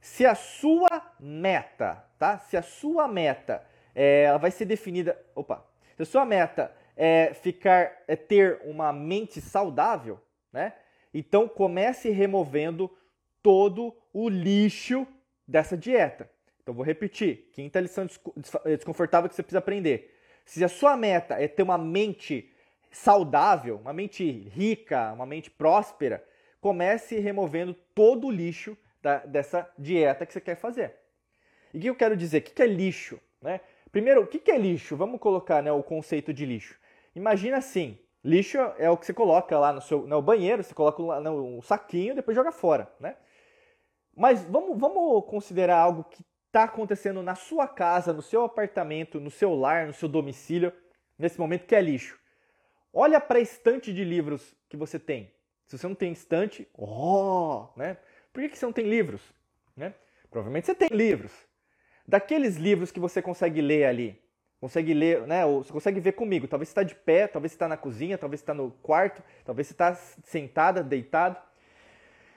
Se a sua meta, tá? Se a sua meta é, ela vai ser definida. Opa! Se a sua meta é ficar, é ter uma mente saudável, né? Então comece removendo todo o lixo dessa dieta. Então vou repetir, quinta lição desconfortável que você precisa aprender. Se a sua meta é ter uma mente saudável, uma mente rica, uma mente próspera, comece removendo todo o lixo da, dessa dieta que você quer fazer. E o que eu quero dizer? O que é lixo? Né? Primeiro, o que é lixo? Vamos colocar né, o conceito de lixo. Imagina assim, lixo é o que você coloca lá no seu no banheiro, você coloca lá no saquinho e depois joga fora, né? Mas vamos, vamos considerar algo que está acontecendo na sua casa, no seu apartamento, no seu lar, no seu domicílio, nesse momento que é lixo. Olha para a estante de livros que você tem. Se você não tem estante, oh, né? Por que, que você não tem livros? Né? Provavelmente você tem livros. Daqueles livros que você consegue ler ali, consegue ler, né? Ou você consegue ver comigo. Talvez você está de pé, talvez você está na cozinha, talvez você está no quarto, talvez você está sentada, deitado.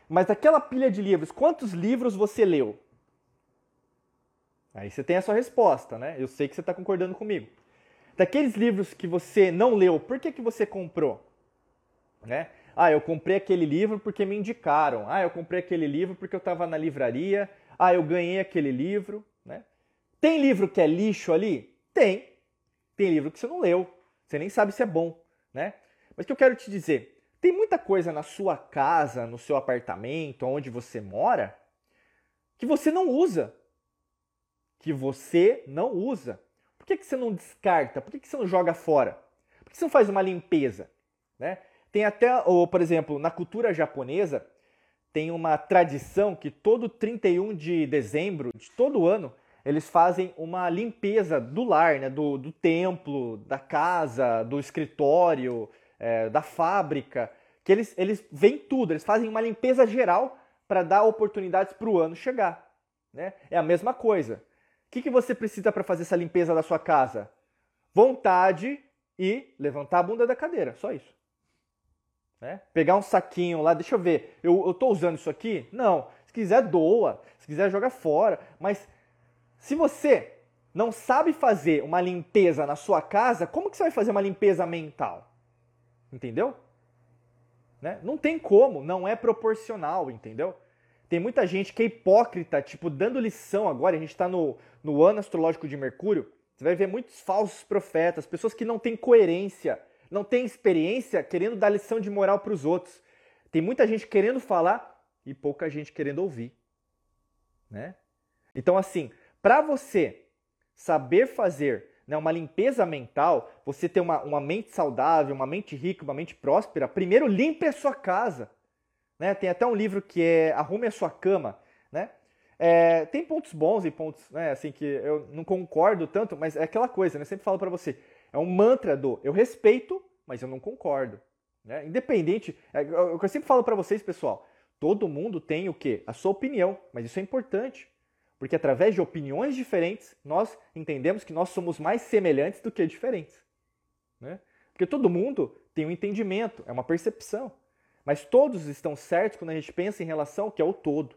Mas daquela pilha de livros, quantos livros você leu? Aí você tem a sua resposta, né? Eu sei que você está concordando comigo. Daqueles livros que você não leu, por que, que você comprou? Né? Ah, eu comprei aquele livro porque me indicaram. Ah, eu comprei aquele livro porque eu estava na livraria. Ah, eu ganhei aquele livro. Né? Tem livro que é lixo ali? Tem. Tem livro que você não leu. Você nem sabe se é bom. Né? Mas o que eu quero te dizer? Tem muita coisa na sua casa, no seu apartamento, onde você mora, que você não usa. Que você não usa. Por que, que você não descarta? Por que, que você não joga fora? Por que você não faz uma limpeza? Né? Tem até, ou, por exemplo, na cultura japonesa, tem uma tradição que todo 31 de dezembro de todo ano eles fazem uma limpeza do lar, né? do, do templo, da casa, do escritório, é, da fábrica, que eles, eles veem tudo, eles fazem uma limpeza geral para dar oportunidades para o ano chegar. Né? É a mesma coisa. O que, que você precisa para fazer essa limpeza da sua casa? Vontade e levantar a bunda da cadeira, só isso. Né? Pegar um saquinho lá, deixa eu ver, eu, eu tô usando isso aqui? Não. Se quiser, doa. Se quiser, joga fora. Mas se você não sabe fazer uma limpeza na sua casa, como que você vai fazer uma limpeza mental? Entendeu? Né? Não tem como, não é proporcional, entendeu? Tem muita gente que é hipócrita, tipo, dando lição agora, a gente está no, no ano astrológico de Mercúrio, você vai ver muitos falsos profetas, pessoas que não têm coerência, não tem experiência querendo dar lição de moral para os outros. Tem muita gente querendo falar e pouca gente querendo ouvir, né? Então assim, para você saber fazer né, uma limpeza mental, você ter uma, uma mente saudável, uma mente rica, uma mente próspera, primeiro limpe a sua casa. Né? Tem até um livro que é Arrume a Sua Cama. Né? É, tem pontos bons e pontos né, assim que eu não concordo tanto, mas é aquela coisa, né? Eu sempre falo para você, é um mantra do eu respeito, mas eu não concordo. Né? Independente, é, o que eu sempre falo para vocês, pessoal, todo mundo tem o quê? A sua opinião, mas isso é importante. Porque através de opiniões diferentes, nós entendemos que nós somos mais semelhantes do que diferentes. Né? Porque todo mundo tem um entendimento, é uma percepção. Mas todos estão certos quando a gente pensa em relação ao que é o todo.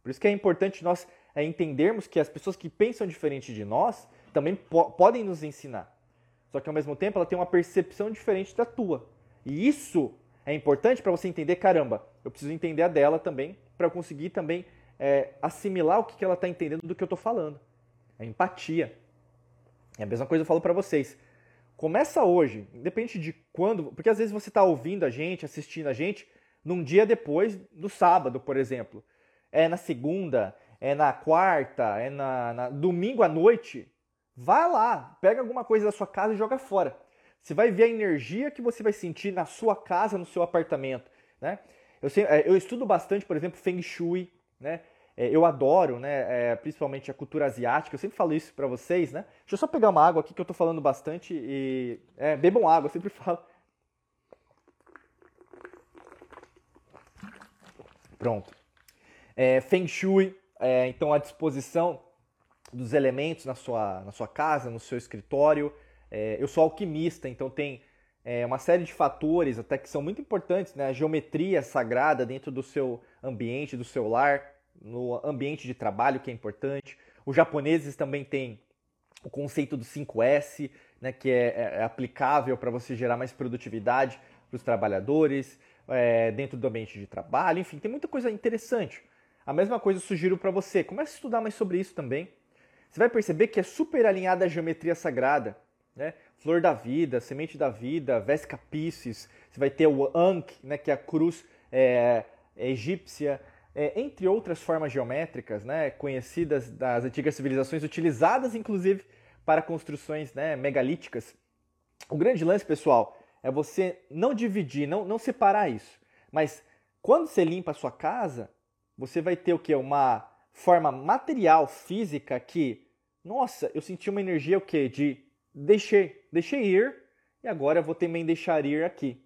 Por isso que é importante nós é, entendermos que as pessoas que pensam diferente de nós também po podem nos ensinar. Só que ao mesmo tempo ela tem uma percepção diferente da tua. E isso é importante para você entender, caramba, eu preciso entender a dela também, para conseguir também é, assimilar o que, que ela está entendendo do que eu estou falando. É empatia. É a mesma coisa que eu falo para vocês. Começa hoje, independente de quando, porque às vezes você está ouvindo a gente, assistindo a gente, num dia depois do sábado, por exemplo. É na segunda, é na quarta, é na, na domingo à noite. Vai lá, pega alguma coisa da sua casa e joga fora. Você vai ver a energia que você vai sentir na sua casa, no seu apartamento. Né? Eu, sei, é, eu estudo bastante, por exemplo, Feng Shui. Né? É, eu adoro, né, é, principalmente a cultura asiática. Eu sempre falo isso para vocês. Né? Deixa eu só pegar uma água aqui que eu tô falando bastante. e é, Bebam água, eu sempre falo. Pronto. É, Feng Shui, é, então, à disposição dos elementos na sua, na sua casa, no seu escritório. É, eu sou alquimista, então tem é, uma série de fatores até que são muito importantes, né? A geometria sagrada dentro do seu ambiente, do seu lar, no ambiente de trabalho, que é importante. Os japoneses também têm o conceito do 5S, né, que é, é, é aplicável para você gerar mais produtividade para os trabalhadores, é, dentro do ambiente de trabalho, enfim, tem muita coisa interessante. A mesma coisa eu sugiro para você, comece a estudar mais sobre isso também você vai perceber que é super alinhada à geometria sagrada. Né? Flor da vida, semente da vida, Vesca Pisces, você vai ter o Ankh, né, que é a cruz é, egípcia, é, entre outras formas geométricas né, conhecidas das antigas civilizações, utilizadas inclusive para construções né, megalíticas. O grande lance, pessoal, é você não dividir, não, não separar isso. Mas quando você limpa a sua casa, você vai ter o que? Uma forma material, física, que, nossa, eu senti uma energia o quê? De deixei, deixei ir e agora eu vou também deixar ir aqui.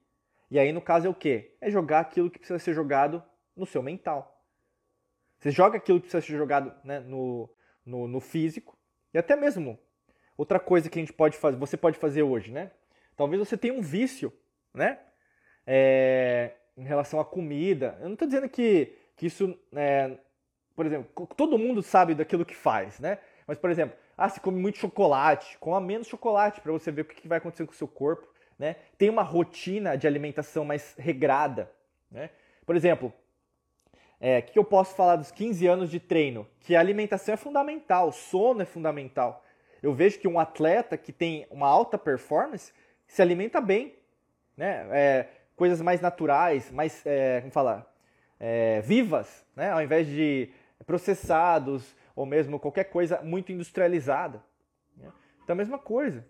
E aí, no caso, é o quê? É jogar aquilo que precisa ser jogado no seu mental. Você joga aquilo que precisa ser jogado né, no, no, no físico. E até mesmo outra coisa que a gente pode fazer, você pode fazer hoje, né? Talvez você tenha um vício, né? É, em relação à comida. Eu não estou dizendo que, que isso, é, por exemplo, todo mundo sabe daquilo que faz, né? Mas, por exemplo, ah, se come muito chocolate, coma menos chocolate para você ver o que vai acontecer com o seu corpo, né? Tem uma rotina de alimentação mais regrada, né? Por exemplo, é, o que eu posso falar dos 15 anos de treino? Que a alimentação é fundamental, sono é fundamental. Eu vejo que um atleta que tem uma alta performance se alimenta bem, né? É, coisas mais naturais, mais, é, como falar, é, vivas, né? Ao invés de processados ou mesmo qualquer coisa muito industrializada. Né? Então a mesma coisa.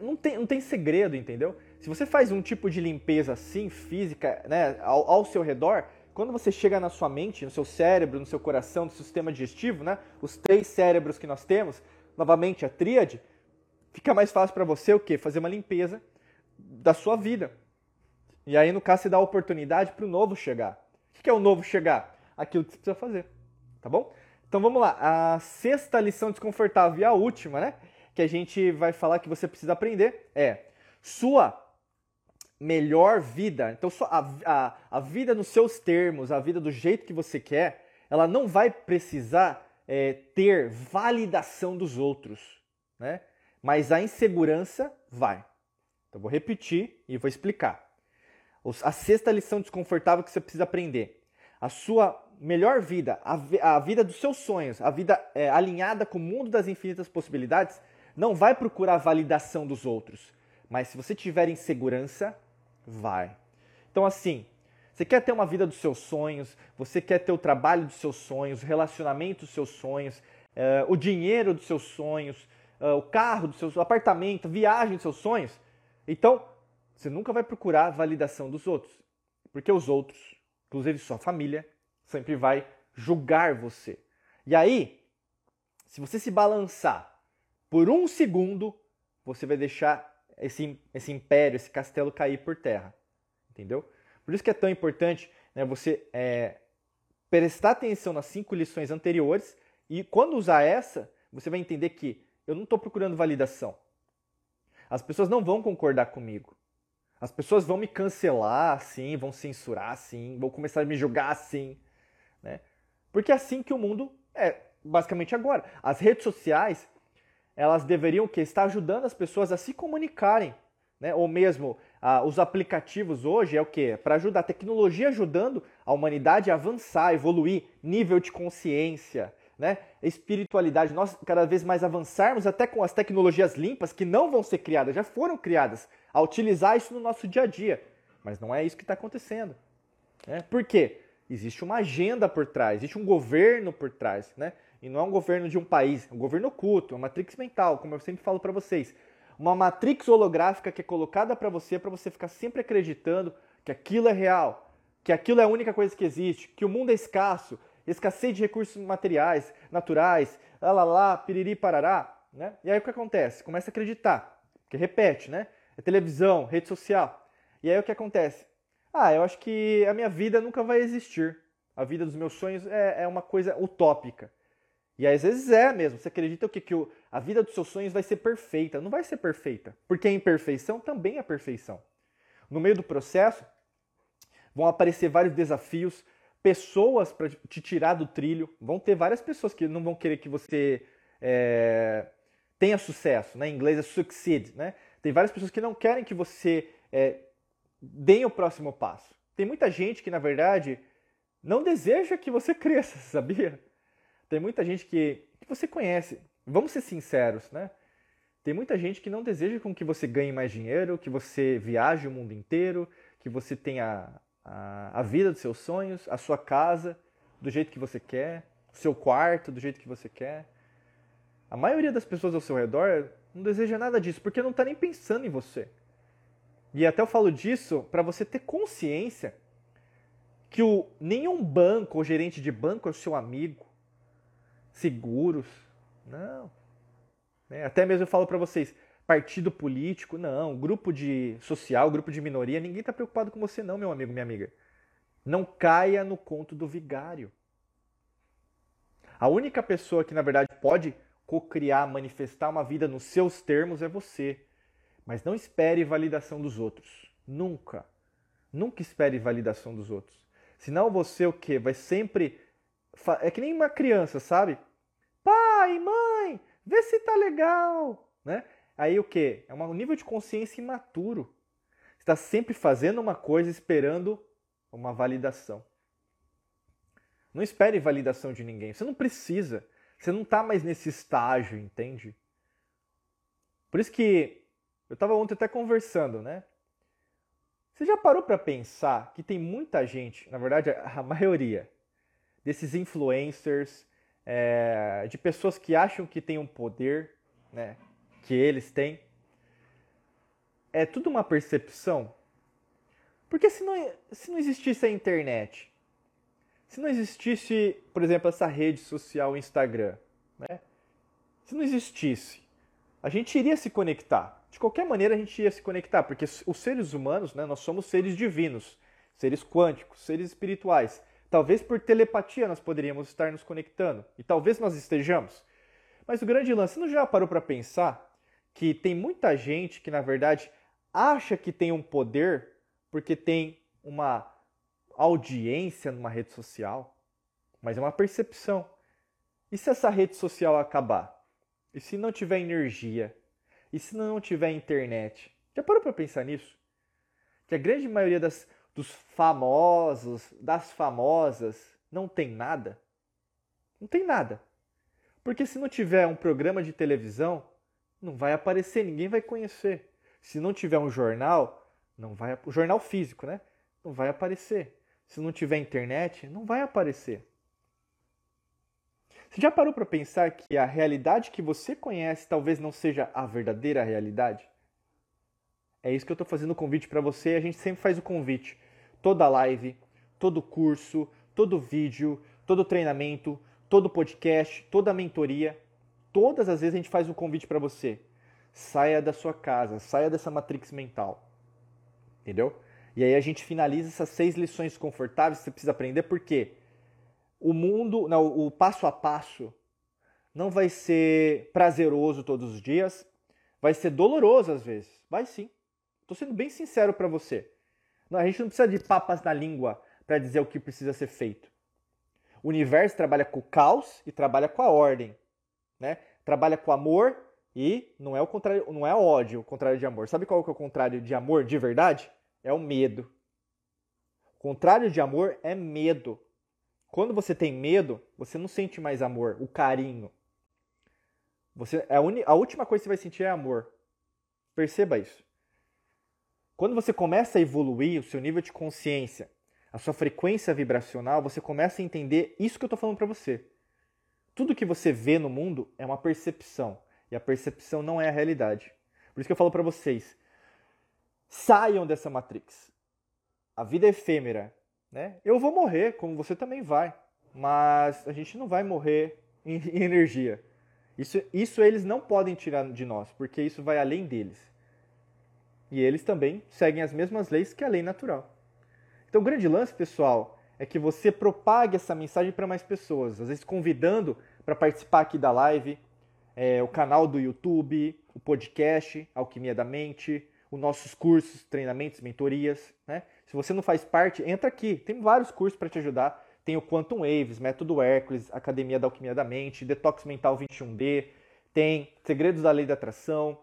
Não tem, não tem segredo, entendeu? Se você faz um tipo de limpeza assim, física, né, ao, ao seu redor, quando você chega na sua mente, no seu cérebro, no seu coração, no seu sistema digestivo, né, os três cérebros que nós temos, novamente a tríade, fica mais fácil para você o quê? Fazer uma limpeza da sua vida. E aí, no caso, você dá a oportunidade para o novo chegar. O que é o novo chegar? Aquilo que você precisa fazer. Tá bom? Então vamos lá. A sexta lição desconfortável e a última, né? Que a gente vai falar que você precisa aprender é sua melhor vida. Então a, a, a vida nos seus termos, a vida do jeito que você quer, ela não vai precisar é, ter validação dos outros, né? Mas a insegurança vai. Então vou repetir e vou explicar. A sexta lição desconfortável que você precisa aprender. A sua melhor vida, a, a vida dos seus sonhos, a vida é, alinhada com o mundo das infinitas possibilidades, não vai procurar a validação dos outros. Mas se você tiver insegurança, vai. Então, assim, você quer ter uma vida dos seus sonhos, você quer ter o trabalho dos seus sonhos, o relacionamento dos seus sonhos, uh, o dinheiro dos seus sonhos, uh, o carro dos seus, o apartamento, viagem dos seus sonhos. Então, você nunca vai procurar a validação dos outros, porque os outros, inclusive sua família, sempre vai julgar você. E aí, se você se balançar por um segundo, você vai deixar esse, esse império, esse castelo cair por terra. Entendeu? Por isso que é tão importante né, você é, prestar atenção nas cinco lições anteriores e quando usar essa, você vai entender que eu não estou procurando validação. As pessoas não vão concordar comigo. As pessoas vão me cancelar, sim, vão censurar, sim, vão começar a me julgar, sim. Né? Porque é assim que o mundo é, basicamente agora. As redes sociais, elas deveriam que estar ajudando as pessoas a se comunicarem, né? Ou mesmo ah, os aplicativos hoje é o que? Para ajudar a tecnologia ajudando a humanidade a avançar, evoluir, nível de consciência, né? Espiritualidade, nós cada vez mais avançarmos até com as tecnologias limpas que não vão ser criadas, já foram criadas, a utilizar isso no nosso dia a dia. Mas não é isso que está acontecendo. Né? Por quê? Existe uma agenda por trás, existe um governo por trás, né? E não é um governo de um país, é um governo oculto, é uma matrix mental, como eu sempre falo para vocês. Uma matrix holográfica que é colocada para você, para você ficar sempre acreditando que aquilo é real, que aquilo é a única coisa que existe, que o mundo é escasso, escassez de recursos materiais, naturais, lá lá lá, piriri parará, né? E aí o que acontece? Começa a acreditar, porque repete, né? É televisão, rede social. E aí o que acontece? Ah, eu acho que a minha vida nunca vai existir. A vida dos meus sonhos é, é uma coisa utópica. E às vezes é mesmo. Você acredita que, que o, a vida dos seus sonhos vai ser perfeita. Não vai ser perfeita. Porque a imperfeição também é perfeição. No meio do processo, vão aparecer vários desafios, pessoas para te tirar do trilho. Vão ter várias pessoas que não vão querer que você é, tenha sucesso. Né? Em inglês é succeed. Né? Tem várias pessoas que não querem que você é, deem o próximo passo. Tem muita gente que, na verdade, não deseja que você cresça, sabia? Tem muita gente que, que você conhece. Vamos ser sinceros, né? Tem muita gente que não deseja com que você ganhe mais dinheiro, que você viaje o mundo inteiro, que você tenha a, a vida dos seus sonhos, a sua casa do jeito que você quer, seu quarto do jeito que você quer. A maioria das pessoas ao seu redor não deseja nada disso, porque não está nem pensando em você. E até eu falo disso para você ter consciência que o, nenhum banco ou gerente de banco é o seu amigo. Seguros, não. É, até mesmo eu falo para vocês, partido político, não. Grupo de social, grupo de minoria, ninguém está preocupado com você não, meu amigo, minha amiga. Não caia no conto do vigário. A única pessoa que, na verdade, pode cocriar, manifestar uma vida nos seus termos é você. Mas não espere validação dos outros. Nunca. Nunca espere validação dos outros. Senão você o quê? Vai sempre. É que nem uma criança, sabe? Pai, mãe, vê se tá legal. Né? Aí o quê? É um nível de consciência imaturo. Está sempre fazendo uma coisa esperando uma validação. Não espere validação de ninguém. Você não precisa. Você não está mais nesse estágio, entende? Por isso que eu estava ontem até conversando, né? Você já parou para pensar que tem muita gente, na verdade a maioria, desses influencers, é, de pessoas que acham que têm um poder, né? Que eles têm. É tudo uma percepção. Porque se não, se não existisse a internet, se não existisse, por exemplo, essa rede social Instagram, né? Se não existisse, a gente iria se conectar. De qualquer maneira, a gente ia se conectar, porque os seres humanos, né, nós somos seres divinos, seres quânticos, seres espirituais. Talvez por telepatia nós poderíamos estar nos conectando, e talvez nós estejamos. Mas o grande lance, não já parou para pensar que tem muita gente que, na verdade, acha que tem um poder porque tem uma audiência numa rede social, mas é uma percepção. E se essa rede social acabar? E se não tiver energia? E se não tiver internet? Já parou para pensar nisso? Que a grande maioria das, dos famosos, das famosas, não tem nada? Não tem nada. Porque se não tiver um programa de televisão, não vai aparecer, ninguém vai conhecer. Se não tiver um jornal, não vai, o jornal físico, né? Não vai aparecer. Se não tiver internet, não vai aparecer. Você já parou para pensar que a realidade que você conhece talvez não seja a verdadeira realidade? É isso que eu estou fazendo o convite para você. A gente sempre faz o convite. Toda live, todo curso, todo vídeo, todo treinamento, todo podcast, toda mentoria, todas as vezes a gente faz um convite para você. Saia da sua casa, saia dessa matrix mental. Entendeu? E aí a gente finaliza essas seis lições confortáveis que você precisa aprender, porque o mundo, não, o passo a passo não vai ser prazeroso todos os dias, vai ser doloroso às vezes. Vai sim. Estou sendo bem sincero para você. Não, a gente não precisa de papas na língua para dizer o que precisa ser feito. O universo trabalha com o caos e trabalha com a ordem, né? Trabalha com amor e não é o contrário, não é ódio, o contrário de amor. Sabe qual é o contrário de amor de verdade? é o medo. O contrário de amor é medo. Quando você tem medo, você não sente mais amor, o carinho. Você, a, a última coisa que você vai sentir é amor. Perceba isso. Quando você começa a evoluir o seu nível de consciência, a sua frequência vibracional, você começa a entender isso que eu estou falando para você. Tudo que você vê no mundo é uma percepção. E a percepção não é a realidade. Por isso que eu falo para vocês, Saiam dessa matrix. A vida é efêmera, né? Eu vou morrer, como você também vai, mas a gente não vai morrer em, em energia. Isso, isso eles não podem tirar de nós, porque isso vai além deles. E eles também seguem as mesmas leis que a lei natural. Então, o grande lance, pessoal, é que você propague essa mensagem para mais pessoas, às vezes convidando para participar aqui da live, é, o canal do YouTube, o podcast Alquimia da Mente, os nossos cursos, treinamentos, mentorias. Né? Se você não faz parte, entra aqui. Tem vários cursos para te ajudar. Tem o Quantum Waves, Método Hércules, Academia da Alquimia da Mente, Detox Mental 21D, tem Segredos da Lei da Atração,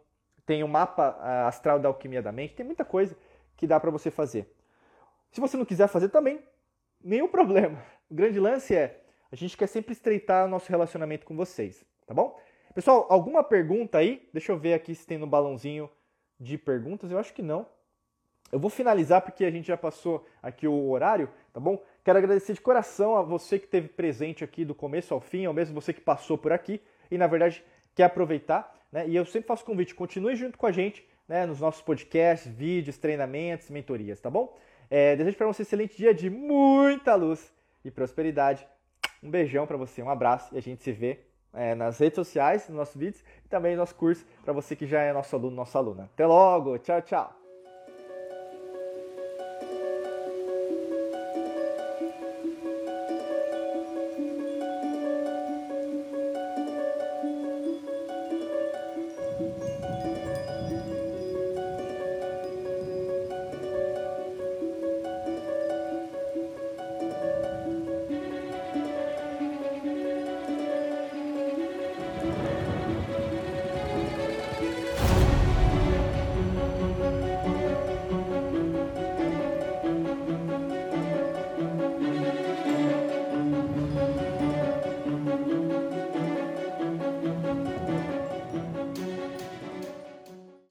tem o Mapa ah, Astral da Alquimia da Mente, tem muita coisa que dá para você fazer. Se você não quiser fazer também, nenhum problema. O grande lance é, a gente quer sempre estreitar o nosso relacionamento com vocês, tá bom? Pessoal, alguma pergunta aí? Deixa eu ver aqui se tem no balãozinho de perguntas? Eu acho que não. Eu vou finalizar porque a gente já passou aqui o horário, tá bom? Quero agradecer de coração a você que esteve presente aqui do começo ao fim, ao mesmo você que passou por aqui e na verdade quer aproveitar, né? E eu sempre faço convite, continue junto com a gente. né, nos nossos podcasts, vídeos, treinamentos, mentorias, tá bom? É, desejo para você um excelente dia de muita luz e prosperidade. Um beijão para você, um abraço e a gente se vê é, nas redes sociais, nos nossos vídeos e também no nosso curso para você que já é nosso aluno, nossa aluna. Até logo, tchau, tchau!